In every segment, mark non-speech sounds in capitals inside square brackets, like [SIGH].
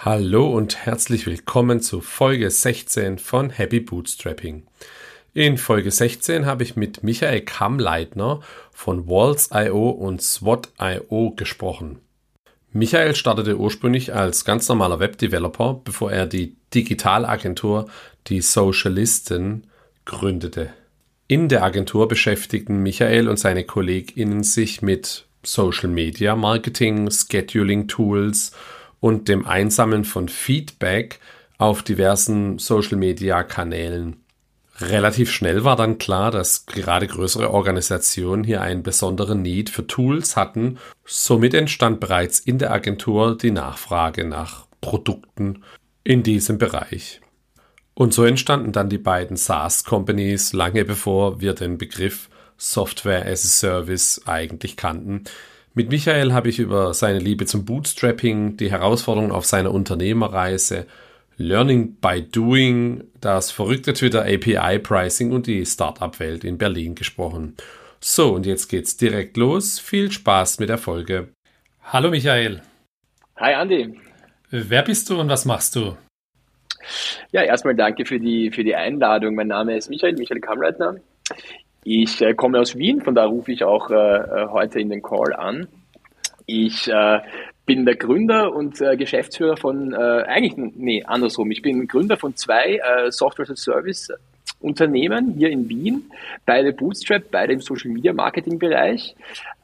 Hallo und herzlich willkommen zu Folge 16 von Happy Bootstrapping. In Folge 16 habe ich mit Michael Kammleitner von Walls.io und SWOT.io gesprochen. Michael startete ursprünglich als ganz normaler Webdeveloper, bevor er die Digitalagentur Die Socialisten gründete. In der Agentur beschäftigten Michael und seine KollegInnen sich mit Social Media Marketing, Scheduling Tools und dem Einsammeln von Feedback auf diversen Social-Media-Kanälen. Relativ schnell war dann klar, dass gerade größere Organisationen hier einen besonderen Need für Tools hatten. Somit entstand bereits in der Agentur die Nachfrage nach Produkten in diesem Bereich. Und so entstanden dann die beiden SaaS-Companies lange bevor wir den Begriff Software as a Service eigentlich kannten, mit Michael habe ich über seine Liebe zum Bootstrapping, die Herausforderungen auf seiner Unternehmerreise, Learning by Doing, das verrückte Twitter API Pricing und die Startup-Welt in Berlin gesprochen. So, und jetzt geht's direkt los. Viel Spaß mit der Folge. Hallo Michael. Hi Andy. Wer bist du und was machst du? Ja, erstmal danke für die, für die Einladung. Mein Name ist Michael, Michael Kamreitner. Ich äh, komme aus Wien, von da rufe ich auch äh, äh, heute in den Call an. Ich äh, bin der Gründer und äh, Geschäftsführer von, äh, eigentlich, nee, andersrum, ich bin Gründer von zwei Software as Service Unternehmen hier in Wien, beide Bootstrap, beide im Social Media Marketing Bereich.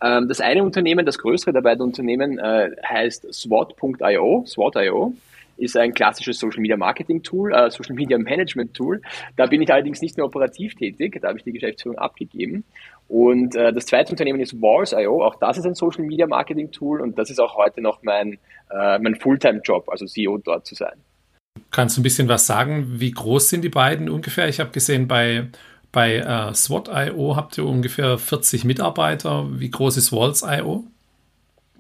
Ähm, das eine Unternehmen, das größere der beiden Unternehmen, heißt SWOT.io, SWOT.io ist ein klassisches Social Media Marketing Tool, äh, Social Media Management Tool. Da bin ich allerdings nicht mehr operativ tätig, da habe ich die Geschäftsführung abgegeben. Und äh, das zweite Unternehmen ist Wars.io, auch das ist ein Social Media Marketing Tool und das ist auch heute noch mein, äh, mein Fulltime-Job, also CEO dort zu sein. Kannst du ein bisschen was sagen? Wie groß sind die beiden ungefähr? Ich habe gesehen, bei, bei äh, SWOT.io habt ihr ungefähr 40 Mitarbeiter. Wie groß ist Walls.io?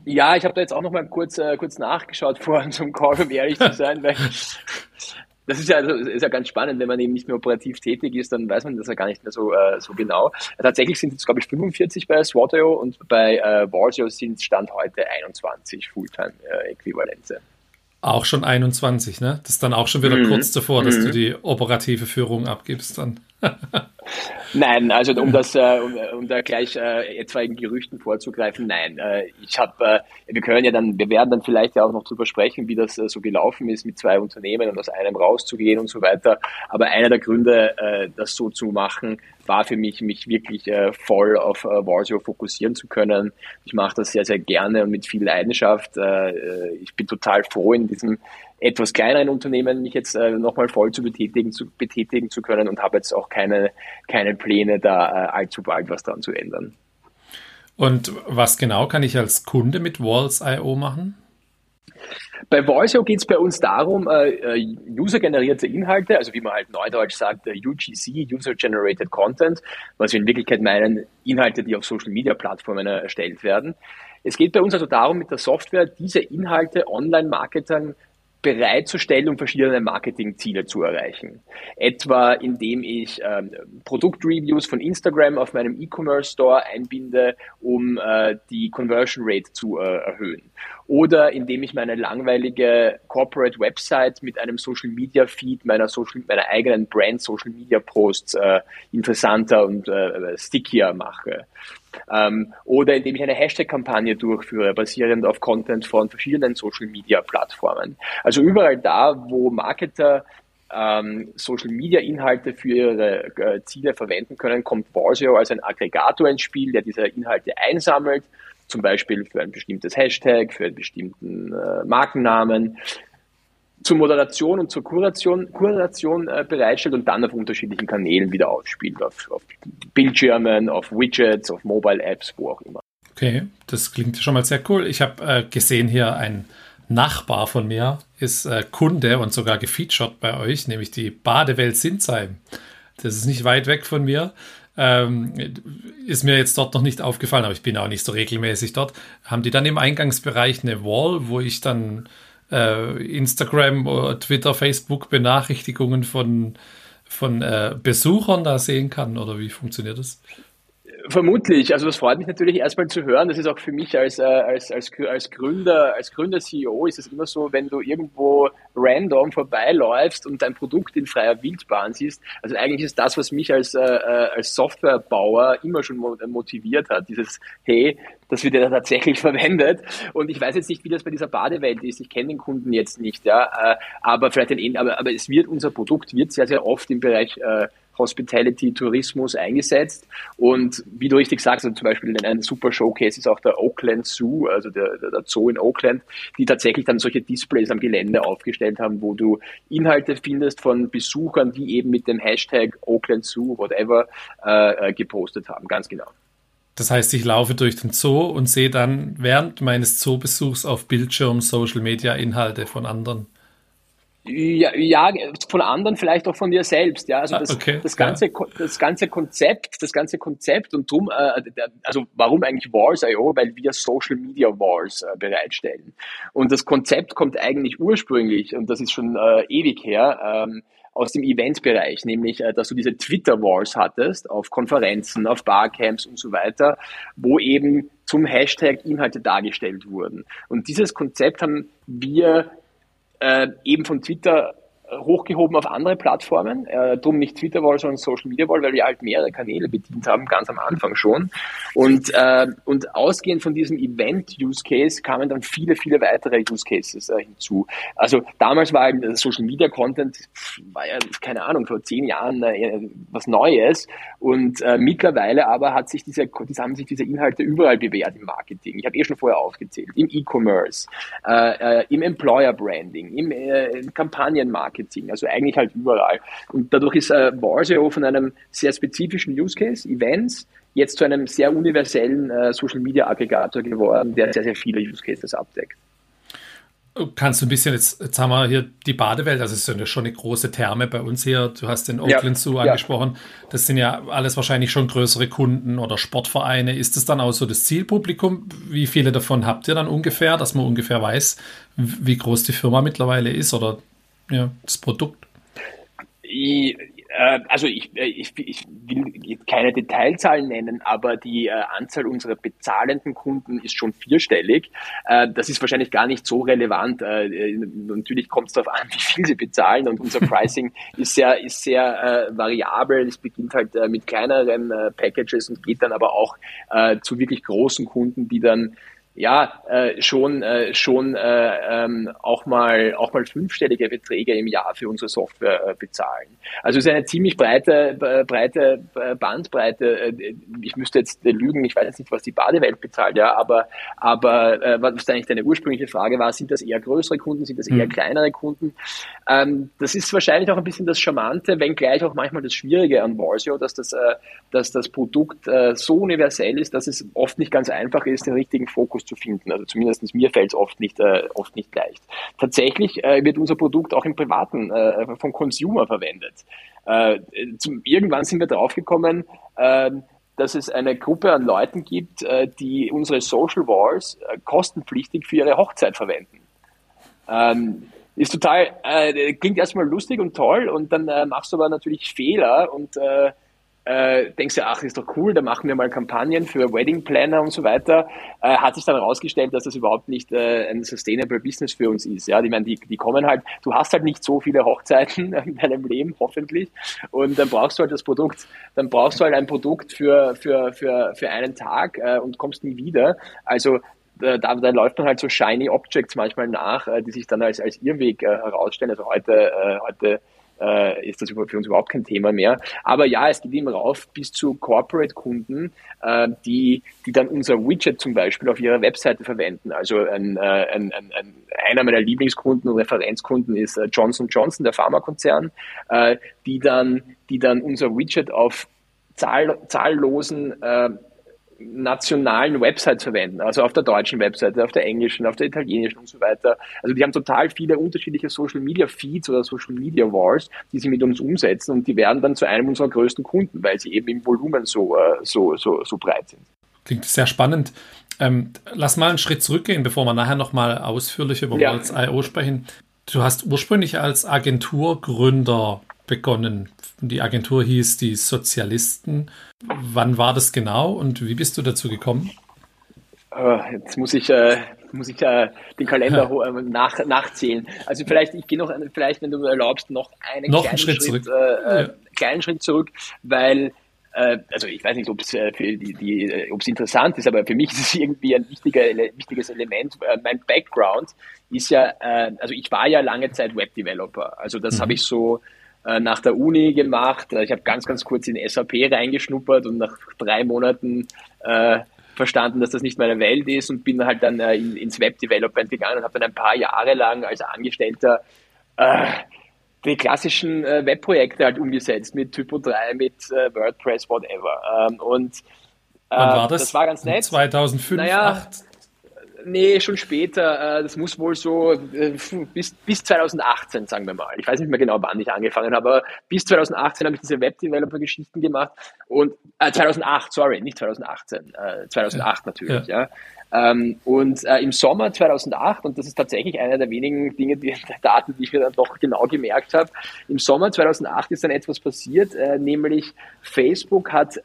Ja, ich habe da jetzt auch noch mal kurz, äh, kurz nachgeschaut [LAUGHS] vor unserem Call, um ehrlich zu sein, weil [LAUGHS] das ist ja, also, ist ja ganz spannend, wenn man eben nicht mehr operativ tätig ist, dann weiß man das ja gar nicht mehr so, äh, so genau. Tatsächlich sind es, glaube ich, 45 bei SWOT.io und bei äh, Walsio sind es Stand heute 21 Fulltime-Äquivalente. Auch schon 21, ne? Das ist dann auch schon wieder mhm. kurz davor, dass mhm. du die operative Führung abgibst dann. [LAUGHS] Nein, also um das, äh, um, um da gleich äh, etwaigen Gerüchten vorzugreifen, nein. Äh, ich habe, äh, wir können ja dann, wir werden dann vielleicht ja auch noch drüber sprechen, wie das äh, so gelaufen ist, mit zwei Unternehmen und aus einem rauszugehen und so weiter. Aber einer der Gründe, äh, das so zu machen, war für mich, mich wirklich äh, voll auf äh, fokussieren zu können. Ich mache das sehr, sehr gerne und mit viel Leidenschaft. Äh, äh ich bin total froh, in diesem etwas kleineren Unternehmen mich jetzt nochmal voll zu betätigen, zu betätigen zu können und habe jetzt auch keine, keine Pläne, da allzu bald was dran zu ändern. Und was genau kann ich als Kunde mit Walls.io machen? Bei Voiceo geht es bei uns darum, äh, äh, user-generierte Inhalte, also wie man halt neudeutsch sagt, äh, UGC, User-Generated Content, was wir in Wirklichkeit meinen, Inhalte, die auf Social-Media-Plattformen erstellt werden. Es geht bei uns also darum, mit der Software diese Inhalte Online-Marketern bereitzustellen, um verschiedene Marketingziele zu erreichen. Etwa indem ich ähm, Produktreviews von Instagram auf meinem E-Commerce Store einbinde, um äh, die Conversion Rate zu äh, erhöhen. Oder indem ich meine langweilige Corporate Website mit einem Social Media Feed meiner, Social, meiner eigenen Brand Social Media Posts äh, interessanter und äh, stickier mache. Ähm, oder indem ich eine Hashtag-Kampagne durchführe, basierend auf Content von verschiedenen Social-Media-Plattformen. Also überall da, wo Marketer ähm, Social-Media-Inhalte für ihre äh, Ziele verwenden können, kommt Vorseo als ein Aggregator ins Spiel, der diese Inhalte einsammelt, zum Beispiel für ein bestimmtes Hashtag, für einen bestimmten äh, Markennamen zur Moderation und zur Kuration, Kuration äh, bereitstellt und dann auf unterschiedlichen Kanälen wieder ausspielt, auf, auf Bildschirmen, auf Widgets, auf Mobile-Apps, wo auch immer. Okay, das klingt schon mal sehr cool. Ich habe äh, gesehen hier ein Nachbar von mir ist äh, Kunde und sogar gefeatured bei euch, nämlich die Badewelt Sinsheim. Das ist nicht weit weg von mir. Ähm, ist mir jetzt dort noch nicht aufgefallen, aber ich bin auch nicht so regelmäßig dort. Haben die dann im Eingangsbereich eine Wall, wo ich dann Instagram, oder Twitter, Facebook Benachrichtigungen von, von äh, Besuchern da sehen kann? Oder wie funktioniert das? Vermutlich. Also das freut mich natürlich erstmal zu hören. Das ist auch für mich als, äh, als, als, als Gründer, als Gründer-CEO ist es immer so, wenn du irgendwo random vorbeiläufst und dein Produkt in freier Wildbahn siehst. Also eigentlich ist das, was mich als, äh, äh als Softwarebauer immer schon motiviert hat. Dieses, hey, das wird ja tatsächlich [LAUGHS] verwendet. Und ich weiß jetzt nicht, wie das bei dieser Badewelt ist. Ich kenne den Kunden jetzt nicht, ja. Aber vielleicht den, aber, aber es wird, unser Produkt wird sehr, sehr oft im Bereich äh, Hospitality, Tourismus eingesetzt. Und wie du richtig sagst, also zum Beispiel ein super Showcase ist auch der Oakland Zoo, also der, der Zoo in Oakland, die tatsächlich dann solche Displays am Gelände aufgestellt haben, wo du Inhalte findest von Besuchern, die eben mit dem Hashtag Oakland Zoo, whatever, äh, äh gepostet haben. Ganz genau. Das heißt, ich laufe durch den Zoo und sehe dann während meines Zoobesuchs auf Bildschirm Social Media Inhalte von anderen. Ja, ja, von anderen, vielleicht auch von dir selbst. Ja, also ah, das, okay, das ganze, ja. das ganze Konzept, das ganze Konzept und drum, äh, also warum eigentlich Wars.io? Weil wir Social Media Wars äh, bereitstellen. Und das Konzept kommt eigentlich ursprünglich, und das ist schon äh, ewig her, ähm, aus dem Eventbereich, nämlich, äh, dass du diese Twitter Wars hattest auf Konferenzen, auf Barcamps und so weiter, wo eben zum Hashtag Inhalte dargestellt wurden. Und dieses Konzept haben wir äh, eben von Twitter hochgehoben auf andere Plattformen. Äh, drum nicht Twitter Wall, sondern Social Media Wall, weil wir halt mehrere Kanäle bedient haben, ganz am Anfang schon. Und, äh, und ausgehend von diesem Event-Use Case kamen dann viele, viele weitere Use Cases äh, hinzu. Also damals war halt Social Media Content, war ja, keine Ahnung, vor zehn Jahren äh, was Neues. Und äh, mittlerweile aber hat sich diese, haben sich diese Inhalte überall bewährt im Marketing. Ich habe eh schon vorher aufgezählt. Im E-Commerce, äh, äh, im Employer Branding, im äh, Kampagnenmarketing Marketing, also eigentlich halt überall. Und dadurch ist äh, Warseo von einem sehr spezifischen Use Case, Events, jetzt zu einem sehr universellen äh, Social Media Aggregator geworden, der sehr, sehr viele Use Cases abdeckt. Kannst du ein bisschen, jetzt, jetzt haben wir hier die Badewelt, also es ist ja schon eine große Therme bei uns hier. Du hast den Oakland Zoo angesprochen. Ja. Das sind ja alles wahrscheinlich schon größere Kunden oder Sportvereine. Ist das dann auch so das Zielpublikum? Wie viele davon habt ihr dann ungefähr, dass man ungefähr weiß, wie groß die Firma mittlerweile ist oder ja, das Produkt? Ich, äh, also ich, äh, ich, ich will keine Detailzahlen nennen, aber die äh, Anzahl unserer bezahlenden Kunden ist schon vierstellig. Das ist wahrscheinlich gar nicht so relevant. Natürlich kommt es darauf an, [LAUGHS] wie viel sie bezahlen und unser [LAUGHS] Pricing ist sehr, ist sehr variabel. Es beginnt halt mit kleineren Packages und geht dann aber auch zu wirklich großen Kunden, die dann ja äh, schon äh, schon äh, ähm, auch mal auch mal fünfstellige Beträge im Jahr für unsere Software äh, bezahlen. Also es ist eine ziemlich breite äh, breite äh, Bandbreite. Äh, ich müsste jetzt äh, lügen, ich weiß jetzt nicht, was die Badewelt bezahlt, ja, aber aber äh, was eigentlich deine ursprüngliche Frage war, sind das eher größere Kunden, sind das eher mhm. kleinere Kunden? Ähm, das ist wahrscheinlich auch ein bisschen das Charmante, wenngleich auch manchmal das Schwierige an Warsio, dass das äh, dass das Produkt äh, so universell ist, dass es oft nicht ganz einfach ist, den richtigen Fokus zu finden. Also zumindest mir fällt es oft nicht, äh, oft nicht leicht. Tatsächlich äh, wird unser Produkt auch im Privaten äh, vom Consumer verwendet. Äh, zum, irgendwann sind wir draufgekommen, äh, dass es eine Gruppe an Leuten gibt, äh, die unsere Social Wars äh, kostenpflichtig für ihre Hochzeit verwenden. Ähm, ist total, äh, klingt erstmal lustig und toll und dann äh, machst du aber natürlich Fehler und äh, äh, denkst du, ach, ist doch cool, da machen wir mal Kampagnen für Wedding Planner und so weiter, äh, hat sich dann herausgestellt, dass das überhaupt nicht äh, ein sustainable Business für uns ist. Ja, ich meine, die, die kommen halt, du hast halt nicht so viele Hochzeiten [LAUGHS] in deinem Leben, hoffentlich, und dann brauchst du halt das Produkt, dann brauchst du halt ein Produkt für, für, für, für einen Tag äh, und kommst nie wieder. Also da, da läuft man halt so shiny Objects manchmal nach, äh, die sich dann als, als Irrweg äh, herausstellen. Also heute, äh, heute äh, ist das für uns überhaupt kein Thema mehr. Aber ja, es geht immer rauf bis zu Corporate-Kunden, äh, die, die dann unser Widget zum Beispiel auf ihrer Webseite verwenden. Also ein, äh, ein, ein, ein, einer meiner Lieblingskunden und Referenzkunden ist äh, Johnson Johnson, der Pharmakonzern, äh, die dann, die dann unser Widget auf zahl, zahllosen äh, nationalen Websites verwenden, also auf der deutschen Webseite, auf der englischen, auf der italienischen und so weiter. Also die haben total viele unterschiedliche Social Media Feeds oder Social Media Wars, die sie mit uns umsetzen und die werden dann zu einem unserer größten Kunden, weil sie eben im Volumen so, äh, so, so, so breit sind. Klingt sehr spannend. Ähm, lass mal einen Schritt zurückgehen, bevor wir nachher nochmal ausführlich über ja. Worlds.io sprechen. Du hast ursprünglich als Agenturgründer begonnen. Die Agentur hieß die Sozialisten. Wann war das genau und wie bist du dazu gekommen? Jetzt muss ich, äh, muss ich äh, den Kalender. Äh, nach, nachzählen. Also vielleicht, ich gehe noch, vielleicht, wenn du erlaubst, noch einen noch kleinen, Schritt, Schritt, zurück. Äh, ja. kleinen Schritt zurück, weil äh, also ich weiß nicht, ob es äh, für die, die äh, ob es interessant ist, aber für mich ist es irgendwie ein wichtiger, wichtiges Element. Mein Background ist ja, also ich war ja lange Zeit Webdeveloper. Also das mhm. habe ich so nach der Uni gemacht. Ich habe ganz, ganz kurz in SAP reingeschnuppert und nach drei Monaten äh, verstanden, dass das nicht meine Welt ist und bin halt dann äh, in, ins Webdevelopment gegangen und habe dann ein paar Jahre lang als Angestellter äh, die klassischen äh, Webprojekte halt umgesetzt mit Typo 3, mit äh, WordPress, whatever. Ähm, und äh, Wann war das? Das war ganz nett. 2005, naja, 2008? Nee, schon später. Äh, das muss wohl so äh, bis, bis 2018, sagen wir mal. Ich weiß nicht mehr genau, wann ich angefangen habe, aber bis 2018 habe ich diese Web-Developer-Geschichten gemacht. Und äh, 2008, sorry, nicht 2018, äh, 2008 ja. natürlich, ja. ja. Ähm, und äh, im Sommer 2008, und das ist tatsächlich einer der wenigen Dinge, die [LAUGHS] Daten, die ich mir dann doch genau gemerkt habe, im Sommer 2008 ist dann etwas passiert, äh, nämlich Facebook hat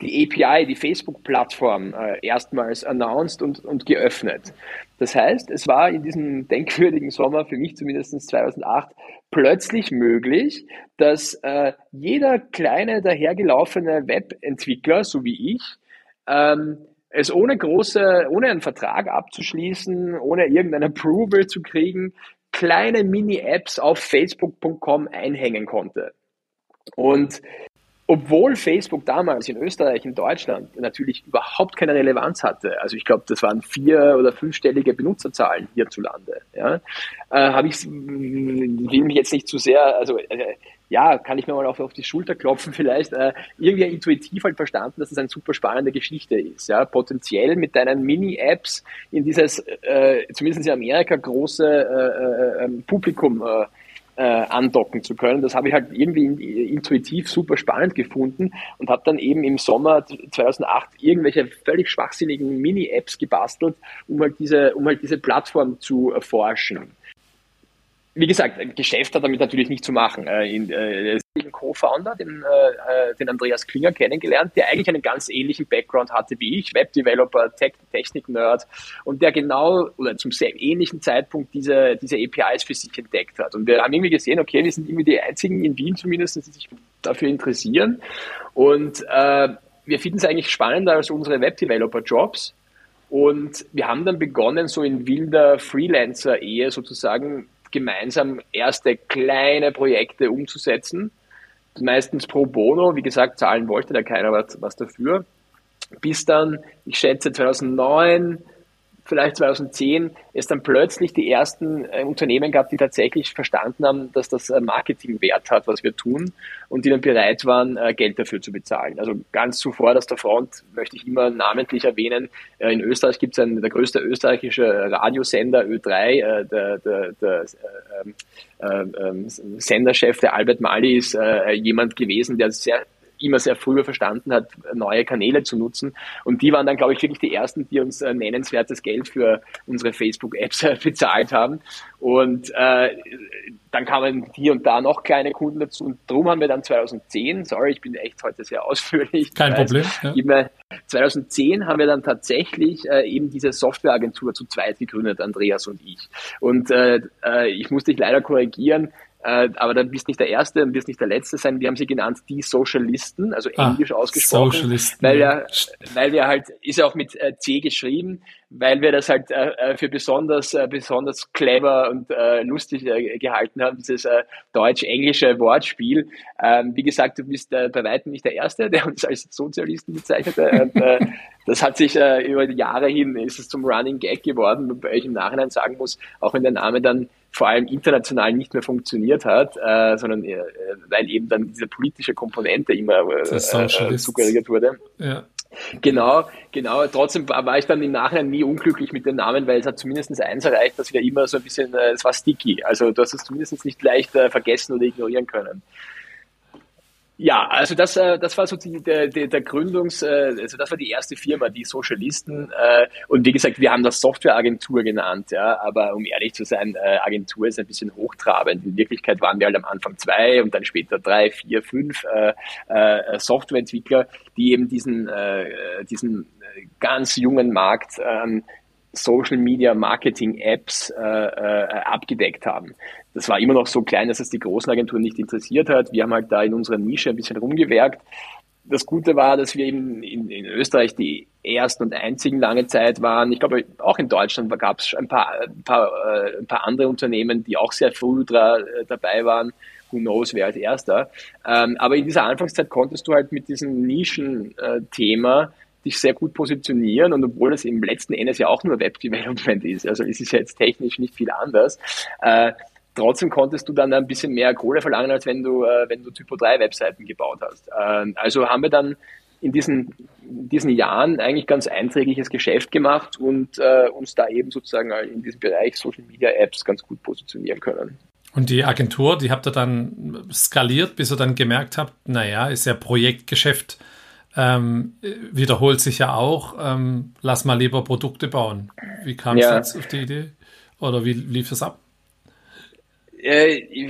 die API, die Facebook-Plattform, äh, erstmals announced und, und geöffnet. Das heißt, es war in diesem [LAUGHS] denkwürdigen Sommer, für mich zumindest 2008, plötzlich möglich, dass äh, jeder kleine dahergelaufene Webentwickler, so wie ich, ähm, es ohne große, ohne einen Vertrag abzuschließen, ohne irgendein Approval zu kriegen, kleine Mini-Apps auf facebook.com einhängen konnte. Und obwohl Facebook damals in Österreich, in Deutschland natürlich überhaupt keine Relevanz hatte, also ich glaube, das waren vier- oder fünfstellige Benutzerzahlen hierzulande, ja, äh, habe ich, will mich jetzt nicht zu sehr, also äh, ja, kann ich mir mal auf, auf die Schulter klopfen vielleicht, äh, irgendwie intuitiv halt verstanden, dass es eine super spannende Geschichte ist, ja, potenziell mit deinen Mini-Apps in dieses, äh, zumindest in Amerika, große äh, äh, ähm, Publikum äh, andocken zu können. Das habe ich halt irgendwie intuitiv super spannend gefunden und habe dann eben im Sommer 2008 irgendwelche völlig schwachsinnigen Mini-Apps gebastelt, um halt diese, um halt diese Plattform zu erforschen wie gesagt, Geschäft hat damit natürlich nicht zu machen. Äh, in, äh, einen Co-Founder, den, äh, den Andreas Klinger, kennengelernt, der eigentlich einen ganz ähnlichen Background hatte wie ich, Webdeveloper, Tech, Technik-Nerd und der genau oder zum sehr ähnlichen Zeitpunkt diese, diese APIs für sich entdeckt hat. Und wir haben irgendwie gesehen, okay, wir sind irgendwie die einzigen in Wien zumindest, die sich dafür interessieren. Und äh, wir finden es eigentlich spannender als unsere Webdeveloper-Jobs. Und wir haben dann begonnen, so in wilder Freelancer-Ehe sozusagen gemeinsam erste kleine Projekte umzusetzen. Meistens pro bono, wie gesagt, zahlen wollte da keiner was, was dafür. Bis dann, ich schätze 2009, vielleicht 2010 es dann plötzlich die ersten äh, Unternehmen gab, die tatsächlich verstanden haben, dass das äh, Marketing Wert hat, was wir tun und die dann bereit waren, äh, Geld dafür zu bezahlen. Also ganz zuvor, dass der Front möchte ich immer namentlich erwähnen. Äh, in Österreich gibt es einen, der größte österreichische Radiosender Ö3, äh, der, der, der äh, ähm, Senderchef, der Albert Mali, ist jemand gewesen, der sehr immer sehr früh verstanden hat, neue Kanäle zu nutzen. Und die waren dann, glaube ich, wirklich die ersten, die uns äh, nennenswertes Geld für unsere Facebook-Apps äh, [LAUGHS] bezahlt haben. Und äh, dann kamen hier und da noch kleine Kunden dazu. Und darum haben wir dann 2010, sorry, ich bin echt heute sehr ausführlich. Kein Problem. Ja. 2010 haben wir dann tatsächlich äh, eben diese Softwareagentur zu zweit gegründet, Andreas und ich. Und äh, äh ich musste dich leider korrigieren, äh, aber dann bist nicht der Erste und wirst nicht der Letzte sein. Wir haben sie genannt die Socialisten, also ah, englisch ausgesprochen, Socialisten, weil wir, weil wir halt, ist ja auch mit äh, C geschrieben, weil wir das halt äh, äh für besonders, äh, besonders clever und äh, lustig äh, gehalten haben, dieses äh, deutsch-englische Wortspiel. Ähm, wie gesagt, du bist äh, bei weitem nicht der Erste, der uns als Sozialisten bezeichnete. Und, äh, das hat sich äh, über die Jahre hin, ist es zum Running Gag geworden, wobei ich im Nachhinein sagen muss, auch wenn der Name dann vor allem international nicht mehr funktioniert hat, äh, sondern äh, weil eben dann diese politische Komponente immer äh, äh suggeriert wurde. Ja. Genau, genau. Trotzdem war ich dann im Nachhinein nie unglücklich mit dem Namen, weil es hat zumindest eins erreicht, dass wir immer so ein bisschen, äh, es war sticky. Also du hast es zumindest nicht leicht äh, vergessen oder ignorieren können. Ja, also das, äh, das war so die, der, der, Gründungs, äh, also das war die erste Firma, die Socialisten. Äh, und wie gesagt, wir haben das Softwareagentur genannt, ja, aber um ehrlich zu sein, äh, Agentur ist ein bisschen hochtrabend. In Wirklichkeit waren wir halt am Anfang zwei und dann später drei, vier, fünf äh, äh, Softwareentwickler, die eben diesen, äh, diesen ganz jungen Markt an Social Media Marketing Apps äh, äh, abgedeckt haben. Das war immer noch so klein, dass es die großen Agenturen nicht interessiert hat. Wir haben halt da in unserer Nische ein bisschen rumgewerkt. Das Gute war, dass wir eben in, in Österreich die ersten und einzigen lange Zeit waren. Ich glaube, auch in Deutschland gab es ein paar, ein, paar, äh, ein paar andere Unternehmen, die auch sehr früh da, äh, dabei waren. Who knows, wer als erster. Ähm, aber in dieser Anfangszeit konntest du halt mit diesem Nischenthema äh, dich sehr gut positionieren und obwohl das im letzten Endes ja auch nur Web Development ist, also es ist ja jetzt technisch nicht viel anders, äh, trotzdem konntest du dann ein bisschen mehr Kohle verlangen, als wenn du, äh, wenn du Typo 3 Webseiten gebaut hast. Äh, also haben wir dann in diesen, diesen Jahren eigentlich ganz einträgliches Geschäft gemacht und äh, uns da eben sozusagen in diesem Bereich Social Media Apps ganz gut positionieren können. Und die Agentur, die habt ihr dann skaliert, bis ihr dann gemerkt habt, naja, ist ja Projektgeschäft ähm, wiederholt sich ja auch, ähm, lass mal lieber Produkte bauen. Wie kam es ja. jetzt auf die Idee? Oder wie lief es ab? Äh,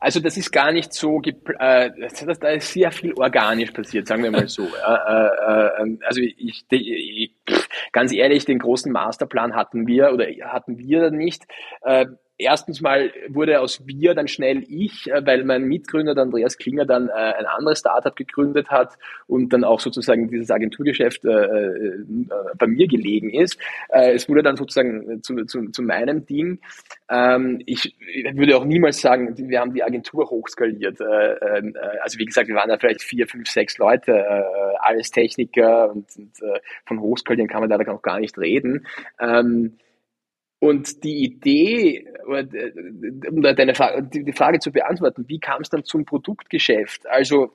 also das ist gar nicht so, äh, da ist sehr viel organisch passiert, sagen wir mal so. [LAUGHS] Äh, äh, ähm, also ich, ich, ganz ehrlich, den großen Masterplan hatten wir oder hatten wir nicht. Erstens mal wurde aus wir dann schnell ich, äh, weil mein Mitgründer, der Andreas Klinger, dann äh, ein anderes Startup gegründet hat und dann auch sozusagen dieses Agenturgeschäft äh, bei mir gelegen ist. Es wurde dann sozusagen zu, zu, zu meinem Ding. Ähm, ich, würde auch niemals sagen, wir haben die Agentur hochskaliert. Also wie gesagt, wir waren da vielleicht vier, fünf, sechs Leute, alles Techniker und, von hochskalieren kann man da noch gar nicht reden. Ähm, und die Idee, äh, um deine Frage, die Frage zu beantworten, wie kam es dann zum Produktgeschäft? Also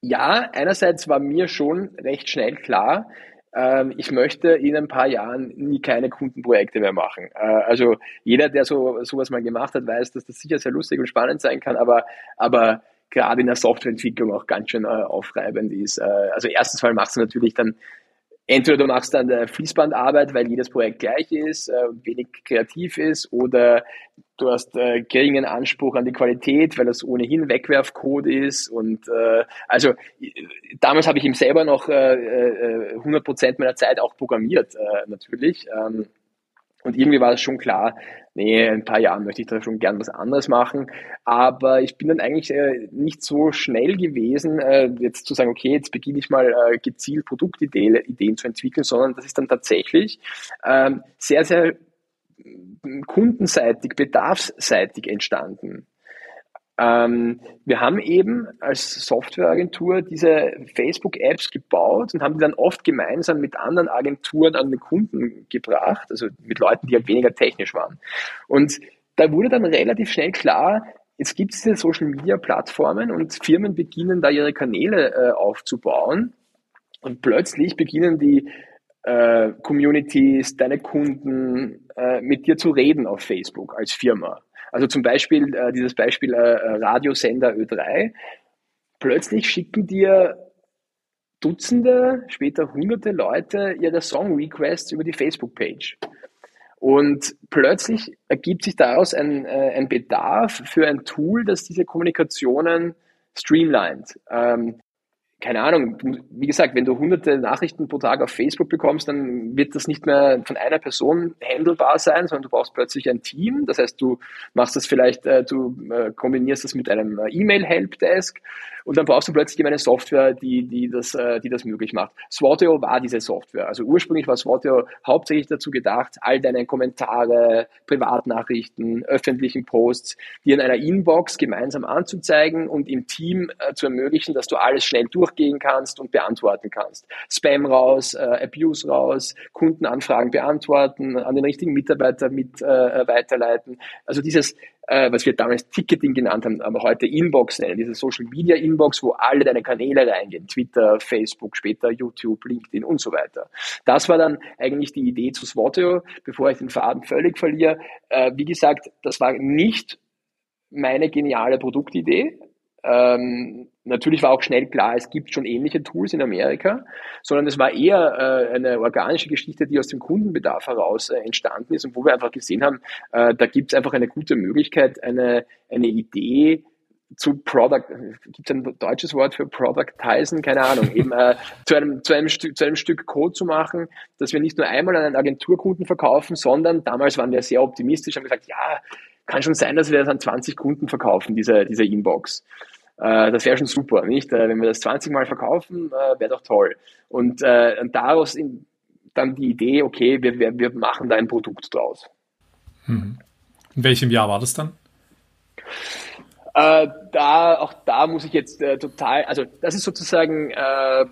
ja, einerseits war mir schon recht schnell klar, ähm, ich möchte in ein paar Jahren nie keine Kundenprojekte mehr machen. Äh, also jeder, der so sowas mal gemacht hat, weiß, dass das sicher sehr lustig und spannend sein kann, aber, aber gerade in der Softwareentwicklung auch ganz schön äh, aufreibend ist. also erstens mal machst du natürlich dann entweder du machst dann der Fließbandarbeit, weil jedes Projekt gleich ist, äh, wenig kreativ ist, oder du hast äh, geringen Anspruch an die Qualität, weil das ohnehin Wegwerfcode ist. Und äh, also damals habe ich ihm selber noch äh, äh, 100% meiner Zeit auch programmiert, äh, natürlich. Ähm, und irgendwie war es schon klar, nee, in ein paar Jahren möchte ich da schon gern was anderes machen. Aber ich bin dann eigentlich äh, nicht so schnell gewesen, äh, jetzt zu sagen, okay, jetzt beginne ich mal äh, gezielt Produktideen Ideen zu entwickeln, sondern das ist dann tatsächlich ähm, sehr, sehr kundenseitig, bedarfsseitig entstanden. Ähm, wir haben eben als Softwareagentur diese Facebook-Apps gebaut und haben die dann oft gemeinsam mit anderen Agenturen an den Kunden gebracht, also mit Leuten, die halt weniger technisch waren. Und da wurde dann relativ schnell klar, es gibt diese Social-Media-Plattformen und Firmen beginnen da ihre Kanäle äh, aufzubauen und plötzlich beginnen die äh, Communities, deine Kunden äh, mit dir zu reden auf Facebook als Firma. Also zum Beispiel äh, dieses Beispiel äh, Radiosender Ö3. Plötzlich schicken dir Dutzende, später hunderte Leute ihre Song-Requests über die Facebook-Page. Und plötzlich ergibt sich daraus ein, äh, ein Bedarf für ein Tool, das diese Kommunikationen streamlined. Ähm, keine Ahnung, wie gesagt, wenn du hunderte Nachrichten pro Tag auf Facebook bekommst, dann wird das nicht mehr von einer Person handelbar sein, sondern du brauchst plötzlich ein Team. Das heißt, du machst das vielleicht, äh, du äh, kombinierst das mit einem äh, E-Mail-Helpdesk und dann brauchst du plötzlich eine Software, die, die, das, äh, die das möglich macht. Swatio war diese Software. Also ursprünglich war Swatio hauptsächlich dazu gedacht, all deine Kommentare, Privatnachrichten, öffentlichen Posts, dir in einer Inbox gemeinsam anzuzeigen und im Team äh, zu ermöglichen, dass du alles schnell durchgehen kannst und beantworten kannst. Spam raus, äh, Abuse raus, Kundenanfragen beantworten, an den richtigen Mitarbeiter mit äh, weiterleiten. Also dieses äh, was wir damals Ticketing genannt haben, aber heute Inbox nennen, diese Social Media Inbox, wo alle deine Kanäle reingehen, Twitter, Facebook, später YouTube, LinkedIn und so weiter. Das war dann eigentlich die Idee zu Swatio, bevor ich den Faden völlig verliere. Äh, wie gesagt, das war nicht meine geniale Produktidee, Ähm, natürlich war auch schnell klar, es gibt schon ähnliche Tools in Amerika, sondern es war eher äh, eine organische Geschichte, die aus dem Kundenbedarf heraus äh, entstanden ist und wo wir einfach gesehen haben, äh, da gibt es einfach eine gute Möglichkeit, eine, eine Idee zu Product, gibt es ein deutsches Wort für Productizen? Keine Ahnung, [LAUGHS] eben äh, zu, einem, zu, einem Stück, zu einem Stück Code zu machen, dass wir nicht nur einmal an einen Agenturkunden verkaufen, sondern damals waren wir sehr optimistisch, haben gesagt, ja, kann schon sein, dass wir das an 20 Kunden verkaufen, diese, diese Inbox. Äh, das wäre schon super, nicht? Äh, wenn wir das 20 Mal verkaufen, äh, wäre doch toll. Und, und daraus in, dann die Idee, okay, wir, wir, wir machen da ein Produkt draus. Mhm. In welchem Jahr war das dann? Äh, da, auch da muss ich jetzt äh, total, also das ist sozusagen äh,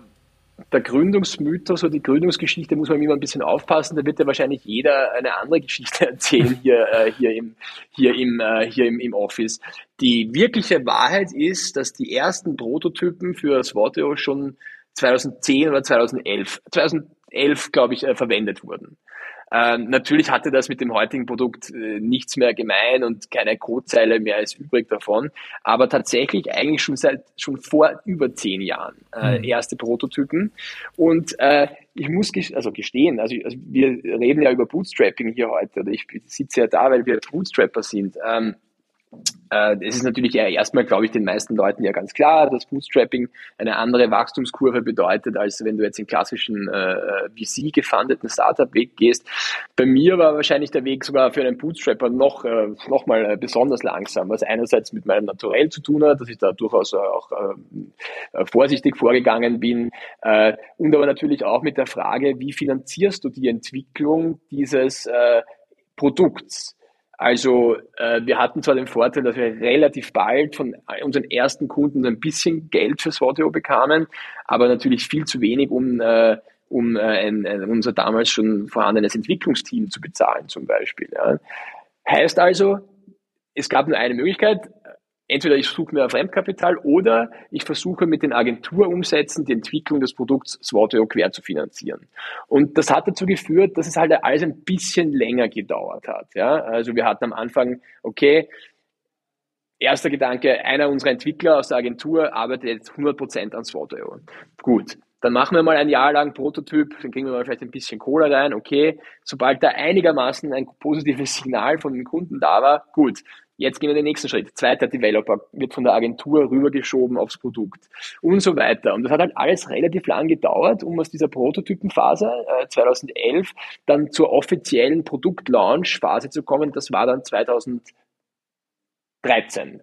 der Gründungsmythos oder die Gründungsgeschichte muss man immer ein bisschen aufpassen. Da wird ja wahrscheinlich jeder eine andere Geschichte [LAUGHS] erzählen hier, äh, hier, im, hier, im, äh, hier im, im Office. Die wirkliche Wahrheit ist, dass die ersten Prototypen für Swateo schon 2010 oder 2011, 2011 glaube ich, äh, verwendet wurden. Ähm, natürlich hatte das mit dem heutigen Produkt äh, nichts mehr gemein und keine Codezeile mehr ist übrig davon. Aber tatsächlich eigentlich schon seit schon vor über zehn Jahren äh, mhm. erste Prototypen. Und äh, ich muss also gestehen, also, also, wir reden ja über Bootstrapping hier heute. Oder ich sitze ja da, weil wir Bootstrapper sind. Ähm, äh, es ist natürlich erstmal, glaube ich, den meisten Leuten ja ganz klar, dass Bootstrapping eine andere Wachstumskurve bedeutet, als wenn du jetzt den klassischen äh, VC gefundeten Startup-Weg gehst. Bei mir war wahrscheinlich der Weg sogar für einen Bootstrapper noch, äh, noch mal äh, besonders langsam, was einerseits mit meinem Naturell zu tun hat, dass ich da durchaus auch äh, vorsichtig vorgegangen bin äh, und aber natürlich auch mit der Frage, wie finanzierst du die Entwicklung dieses äh, Produkts? Also äh, wir hatten zwar den Vorteil, dass wir relativ bald von unseren ersten Kunden ein bisschen Geld fürs Audio bekamen, aber natürlich viel zu wenig, um, äh, um äh, ein, ein, unser damals schon vorhandenes Entwicklungsteam zu bezahlen zum Beispiel. Ja. Heißt also, es gab nur eine Möglichkeit, entweder ich suche mir Fremdkapital oder ich versuche mit den Agenturumsätzen die Entwicklung des Produkts Swatio quer zu finanzieren. Und das hat dazu geführt, dass es halt alles ein bisschen länger gedauert hat. Ja? Also wir hatten am Anfang, okay, erster Gedanke, einer unserer Entwickler aus der Agentur arbeitet jetzt 100% an Swatio. Gut, dann machen wir mal ein Jahr lang Prototyp, dann kriegen wir mal vielleicht ein bisschen Cola rein, okay. Sobald da einigermaßen ein positives Signal von den Kunden da war, gut, Jetzt gehen wir den nächsten Schritt. Zweiter Developer wird von der Agentur rübergeschoben aufs Produkt und so weiter. Und das hat halt alles relativ lang gedauert, um aus dieser Prototypenphase äh, 2011 dann zur offiziellen Produktlaunch-Phase zu kommen. Das war dann 2013.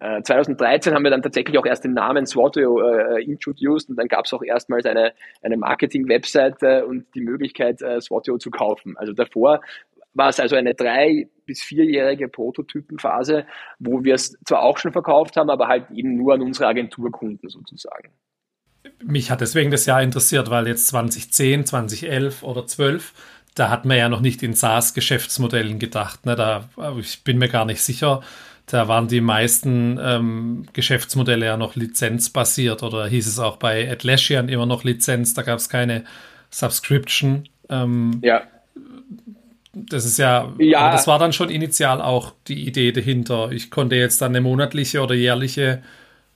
Äh, 2013 haben wir dann tatsächlich auch erst den Namen Swatio äh, introduced und dann gab es auch erstmals eine, eine Marketing-Webseite und die Möglichkeit, äh, Swatio zu kaufen. Also davor war es also eine drei- bis vierjährige Prototypenphase, wo wir es zwar auch schon verkauft haben, aber halt eben nur an unsere Agenturkunden sozusagen. Mich hat deswegen das Jahr interessiert, weil jetzt 2010, 2011 oder 12, da hat man ja noch nicht in SaaS-Geschäftsmodellen gedacht. Ne? Da, ich bin mir gar nicht sicher, da waren die meisten ähm, Geschäftsmodelle ja noch lizenzbasiert oder hieß es auch bei Atlassian immer noch Lizenz, da gab es keine Subscription. Ähm, ja. Das ist ja, ja. das war dann schon initial auch die Idee dahinter. Ich konnte jetzt dann eine monatliche oder jährliche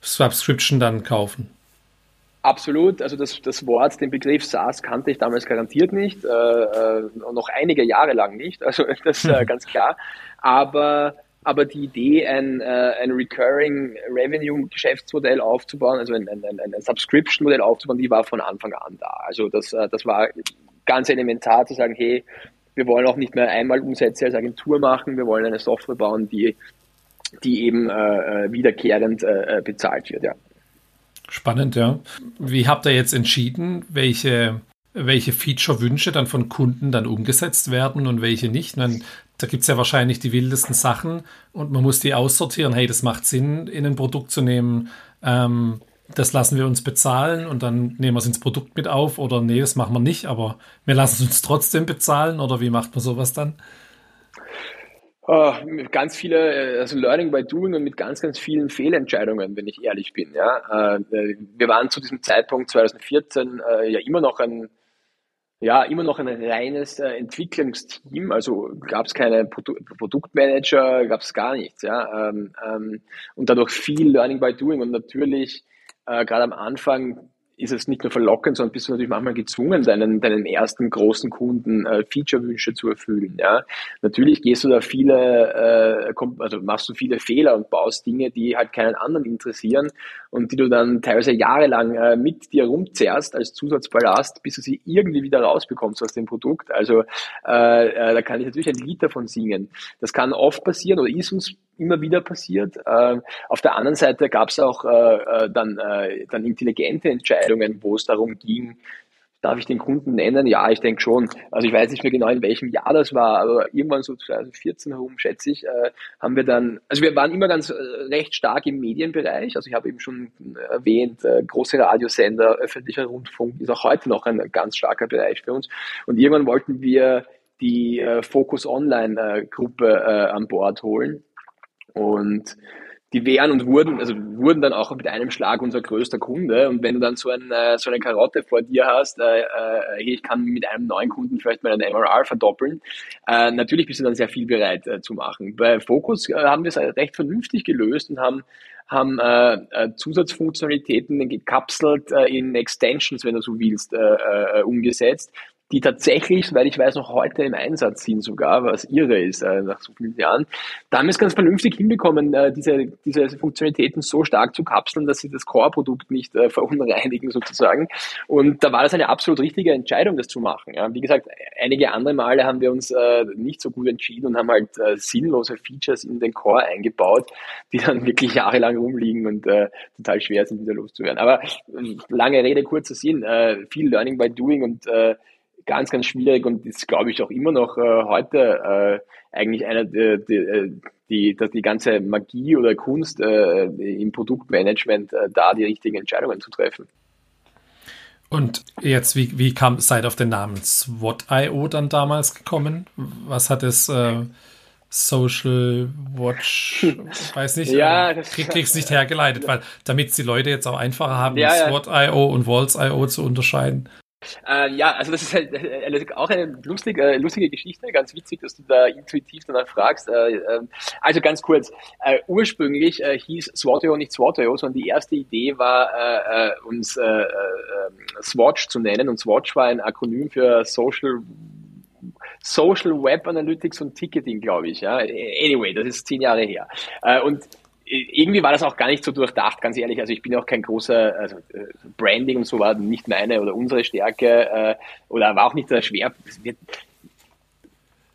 Subscription dann kaufen. Absolut, also das, das Wort, den Begriff SaaS kannte ich damals garantiert nicht, äh, äh, noch einige Jahre lang nicht, also [LAUGHS] das ist äh, ganz klar. Aber, aber die Idee, ein, äh, ein Recurring Revenue Geschäftsmodell aufzubauen, also ein, ein, ein, ein Subscription Modell aufzubauen, die war von Anfang an da. Also das, äh, das war ganz elementar zu sagen, hey, wir wollen auch nicht mehr einmal Umsätze als Agentur machen. Wir wollen eine Software bauen, die, die eben äh, äh wiederkehrend äh, äh, bezahlt wird. Ja. Spannend, ja. Wie habt ihr jetzt entschieden, welche, welche Feature-Wünsche dann von Kunden dann umgesetzt werden und welche nicht? Meine, da gibt es ja wahrscheinlich die wildesten Sachen und man muss die aussortieren. Hey, das macht Sinn, in ein Produkt zu nehmen. Ähm, das lassen wir uns bezahlen und dann nehmen wir es ins Produkt mit auf oder nee, das machen wir nicht, aber wir lassen es uns trotzdem bezahlen oder wie macht man sowas dann? Oh, ganz viele, äh, also Learning by Doing und mit ganz, ganz vielen Fehlentscheidungen, wenn ich ehrlich bin. Ja, äh, wir waren zu diesem Zeitpunkt 2014 äh, ja immer noch ein ja, immer noch ein reines äh, Entwicklungsteam, also gab es keine Produ Produktmanager, gab es gar nichts, ja, ähm, ähm, und dadurch viel Learning by Doing und natürlich äh, gerade am Anfang ist es nicht nur verlockend, sondern bist du natürlich manchmal gezwungen, deinen, deinen ersten großen Kunden äh, Feature-Wünsche zu erfüllen. Ja? Natürlich gehst du da viele, äh, also machst du viele Fehler und baust Dinge, die halt keinen anderen interessieren und die du dann teilweise jahrelang äh, mit dir rumzerrst als Zusatzballast, bis du sie irgendwie wieder rausbekommst aus dem Produkt. Also äh, äh, da kann ich natürlich ein Lied davon singen. Das kann oft passieren oder ist uns immer wieder passiert. Äh, auf der anderen Seite gab es auch äh, äh, dann, äh, dann intelligente Entscheidungen, wo es darum ging, Darf ich den Kunden nennen? Ja, ich denke schon. Also ich weiß nicht mehr genau, in welchem Jahr das war, aber irgendwann so 2014 herum, schätze ich, haben wir dann, also wir waren immer ganz recht stark im Medienbereich. Also ich habe eben schon erwähnt, äh, große Radiosender, öffentlicher Rundfunk ist auch heute noch ein ganz starker Bereich für uns. Und irgendwann wollten wir die Focus Online Gruppe an Bord holen. Und die wären und wurden, also wurden dann auch mit einem Schlag unser größter Kunde. Und wenn du dann so, ein, äh, so eine Karotte vor dir hast, äh, äh, ich kann mit einem neuen Kunden vielleicht meinen MRR verdoppeln, äh, natürlich bist du dann sehr viel bereit äh, zu machen. Bei Focus haben wir es recht vernünftig gelöst und haben haben Zusatzfunktionalitäten gekapselt in Extensions, wenn du so willst, umgesetzt, die tatsächlich, weil ich weiß, noch heute im Einsatz sind sogar, was irre ist äh, nach so vielen Jahren. Da haben wir es ganz vernünftig hinbekommen, äh, diese, diese Funktionalitäten so stark zu kapseln, dass sie das Core-Produkt nicht äh, verunreinigen sozusagen. Und da war das eine absolut richtige Entscheidung, das zu machen. Ja. Wie gesagt, einige andere Male haben wir uns äh, nicht so gut entschieden und haben halt äh, sinnlose Features in den Core eingebaut, die dann wirklich jahrelang rumliegen und äh, total schwer sind, wieder loszuwerden. Aber äh, lange Rede, kurzer Sinn, viel Learning by Doing und ganz, ganz schwierig und ist, glaube ich, auch immer noch äh, heute äh, eigentlich einer der, die, äh, die, die, die ganze Magie oder Kunst äh, im Produktmanagement, äh, da die richtigen Entscheidungen zu treffen. Und jetzt, wie, wie kam, seid auf den Namen SWOT.io dann damals gekommen? Was hat es äh, Social Watch, [LAUGHS] weiß nicht, ja, äh, krieg, krieg's nicht hergeleitet, weil damit die Leute jetzt auch einfacher haben, ja, SWOT.io und Walls.io zu unterscheiden. Äh, ja, also das ist halt äh, auch eine lustige, äh, lustige Geschichte, ganz witzig, dass du da intuitiv danach fragst. Äh, ähm, also ganz kurz, äh, ursprünglich äh, hieß SWOT.io nicht SWOT.io, sondern die erste Idee war, uns Swatch zu nennen und Swatch war ein Akronym für Social Social Web Analytics und Ticketing, glaube ich. Ja. Anyway, das ist zehn Jahre her. Und irgendwie war das auch gar nicht so durchdacht, ganz ehrlich. Also ich bin auch kein großer, also äh, Branding und so war nicht meine oder unsere Stärke äh, oder war auch nicht der Schwer.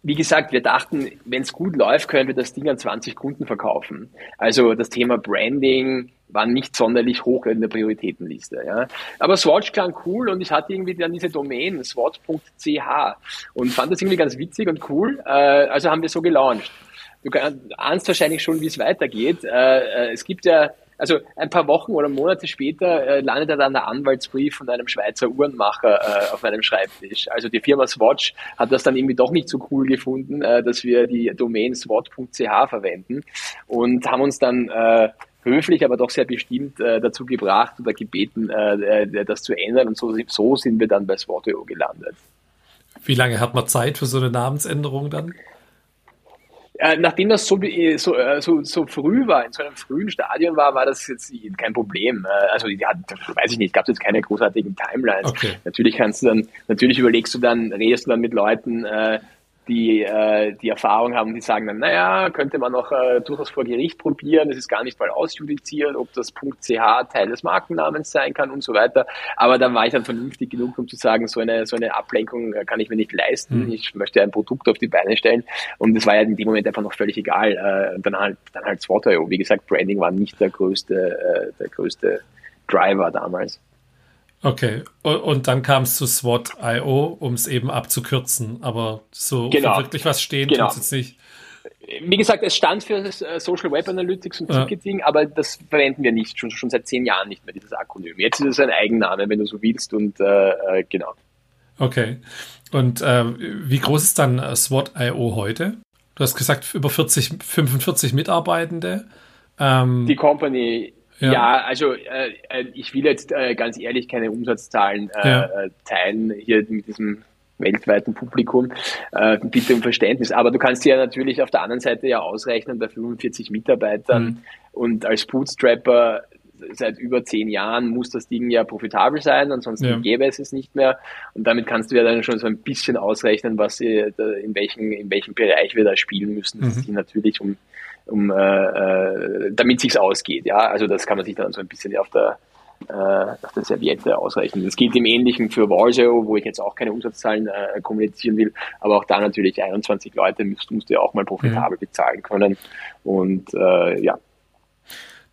wie gesagt, wir dachten, wenn es gut läuft, können wir das Ding an 20 Kunden verkaufen. Also das Thema Branding war nicht sonderlich hoch in der Prioritätenliste. Ja. Aber Swatch klang cool und ich hatte irgendwie dann diese Domain swatch.ch und fand das irgendwie ganz witzig und cool. Äh, also haben wir so gelauncht du ahnst wahrscheinlich schon, wie es weitergeht. Äh, äh, es gibt ja, also ein paar Wochen oder Monate später äh, landet dann der Anwaltsbrief von einem Schweizer Uhrenmacher äh, auf meinem Schreibtisch. Also die Firma Swatch hat das dann irgendwie doch nicht so cool gefunden, äh, dass wir die Domain swatch.ch verwenden und haben uns dann äh, höflich, aber doch sehr bestimmt äh, dazu gebracht oder gebeten, äh, das zu ändern. Und so, so sind wir dann bei Swat.io gelandet. Wie lange hat man Zeit für so eine Namensänderung dann? Äh, nachdem das so, äh, so, äh, so, so früh war, in so einem frühen Stadion war, war das jetzt kein Problem. Also die hat, weiß ich nicht, gab es jetzt keine großartigen Timelines. Okay. Natürlich kannst du dann, natürlich überlegst du dann, redest du dann mit Leuten, äh, die äh, die Erfahrung haben, die sagen dann, naja, könnte man noch äh, durchaus vor Gericht probieren, es ist gar nicht mal ausjudiziert, ob das .ch Teil des Markennamens sein kann und so weiter. Aber da war ich dann vernünftig genug, um zu sagen, so eine, so eine Ablenkung äh, kann ich mir nicht leisten. Mhm. Ich möchte ein Produkt auf die Beine stellen. Und das war ja in dem Moment einfach noch völlig egal. Äh, dann halt, dann halt SWOT.io. Wie gesagt, Branding war nicht der größte, äh, der größte Driver damals. Okay, und dann kam es zu SWOT.io, um es eben abzukürzen, aber so genau. wirklich was stehen genau. tut es nicht. Wie gesagt, es stand für äh, Social Web Analytics und Ticketing, ja. aber das verwenden wir nicht, schon, schon seit zehn Jahren nicht mehr, dieses Akronym. Jetzt ist es ein Eigenname, wenn du so willst und äh, äh genau. Okay, und äh, wie groß ist dann äh, SWOT.io heute? Du hast gesagt, über 40, 45 Mitarbeitende. Ähm, Die Company ja, ja also äh, äh, ich will jetzt äh, ganz ehrlich keine Umsatzzahlen äh, ja. Äh, teilen hier mit diesem weltweiten Publikum. Äh, bitte um Verständnis. Aber du kannst dir ja natürlich auf der anderen Seite ja ausrechnen, bei 45 Mitarbeitern mhm. und als Bootstrapper seit über zehn Jahren muss das Ding ja profitabel sein, ansonsten ja. gäbe es es nicht mehr. Und damit kannst du ja dann schon so ein bisschen ausrechnen, was in welchem, in welchem Bereich wir da spielen müssen. Das mhm. ist natürlich um, um äh, äh damit sich's ausgeht. Ja, also das kann man sich dann so ein bisschen auf der äh, auf der Serviette ausrechnen. Das gilt im Ähnlichen für Warseo, wo ich jetzt auch keine Umsatzzahlen äh, kommunizieren will, aber auch da natürlich 21 Leute musst, musst du ja auch mal profitabel mhm. bezahlen können. Und äh, ja.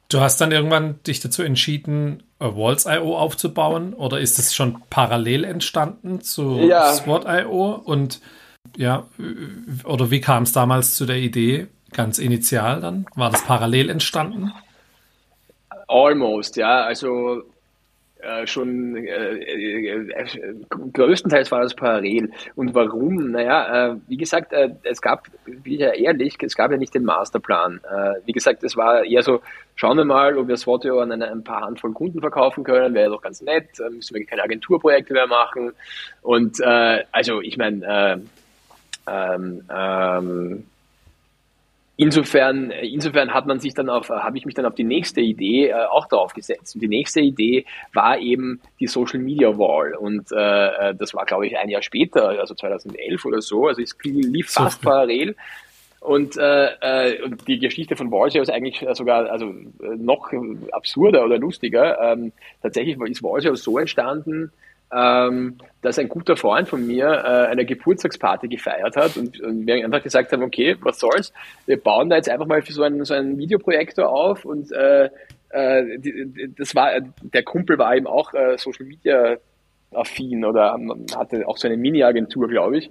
Du hast dann irgendwann dich dazu entschieden, Walls.io aufzubauen oder ist es schon parallel entstanden zu ja. SWOT.io und ja, oder wie kam es damals zu der Idee, ganz initial dann? War das parallel entstanden? Almost, ja. Also äh, schon äh, äh, größtenteils war das parallel. Und warum? Naja, äh, wie gesagt, äh, es gab, wie ja ehrlich, es gab ja nicht den Masterplan. Äh, wie gesagt, es war eher so, schauen wir mal, ob wir Swatio an eine, ein paar Handvoll Kunden verkaufen können, wäre doch ganz nett, müssen wir keine Agenturprojekte mehr machen. Und also ich meine, ähm, ähm, Insofern, insofern hat man sich dann auf, habe ich mich dann auf die nächste Idee äh, auch darauf gesetzt. Und die nächste Idee war eben die Social Media Wall. Und äh, das war, glaube ich, ein Jahr später, also 2011 oder so. Also es lief fast so parallel. Und, äh, äh, und die Geschichte von Walsey ist eigentlich sogar also noch absurder oder lustiger. Ähm, tatsächlich ist Walsey so entstanden, ähm, dass ein guter Freund von mir äh, eine Geburtstagsparty gefeiert hat und, und, wir einfach gesagt haben, okay, was soll's, wir bauen da jetzt einfach mal für so einen, so einen Videoprojektor auf und äh, äh, die, das war, der Kumpel war eben auch äh, Social Media affin oder hatte auch so eine Mini-Agentur, glaube ich.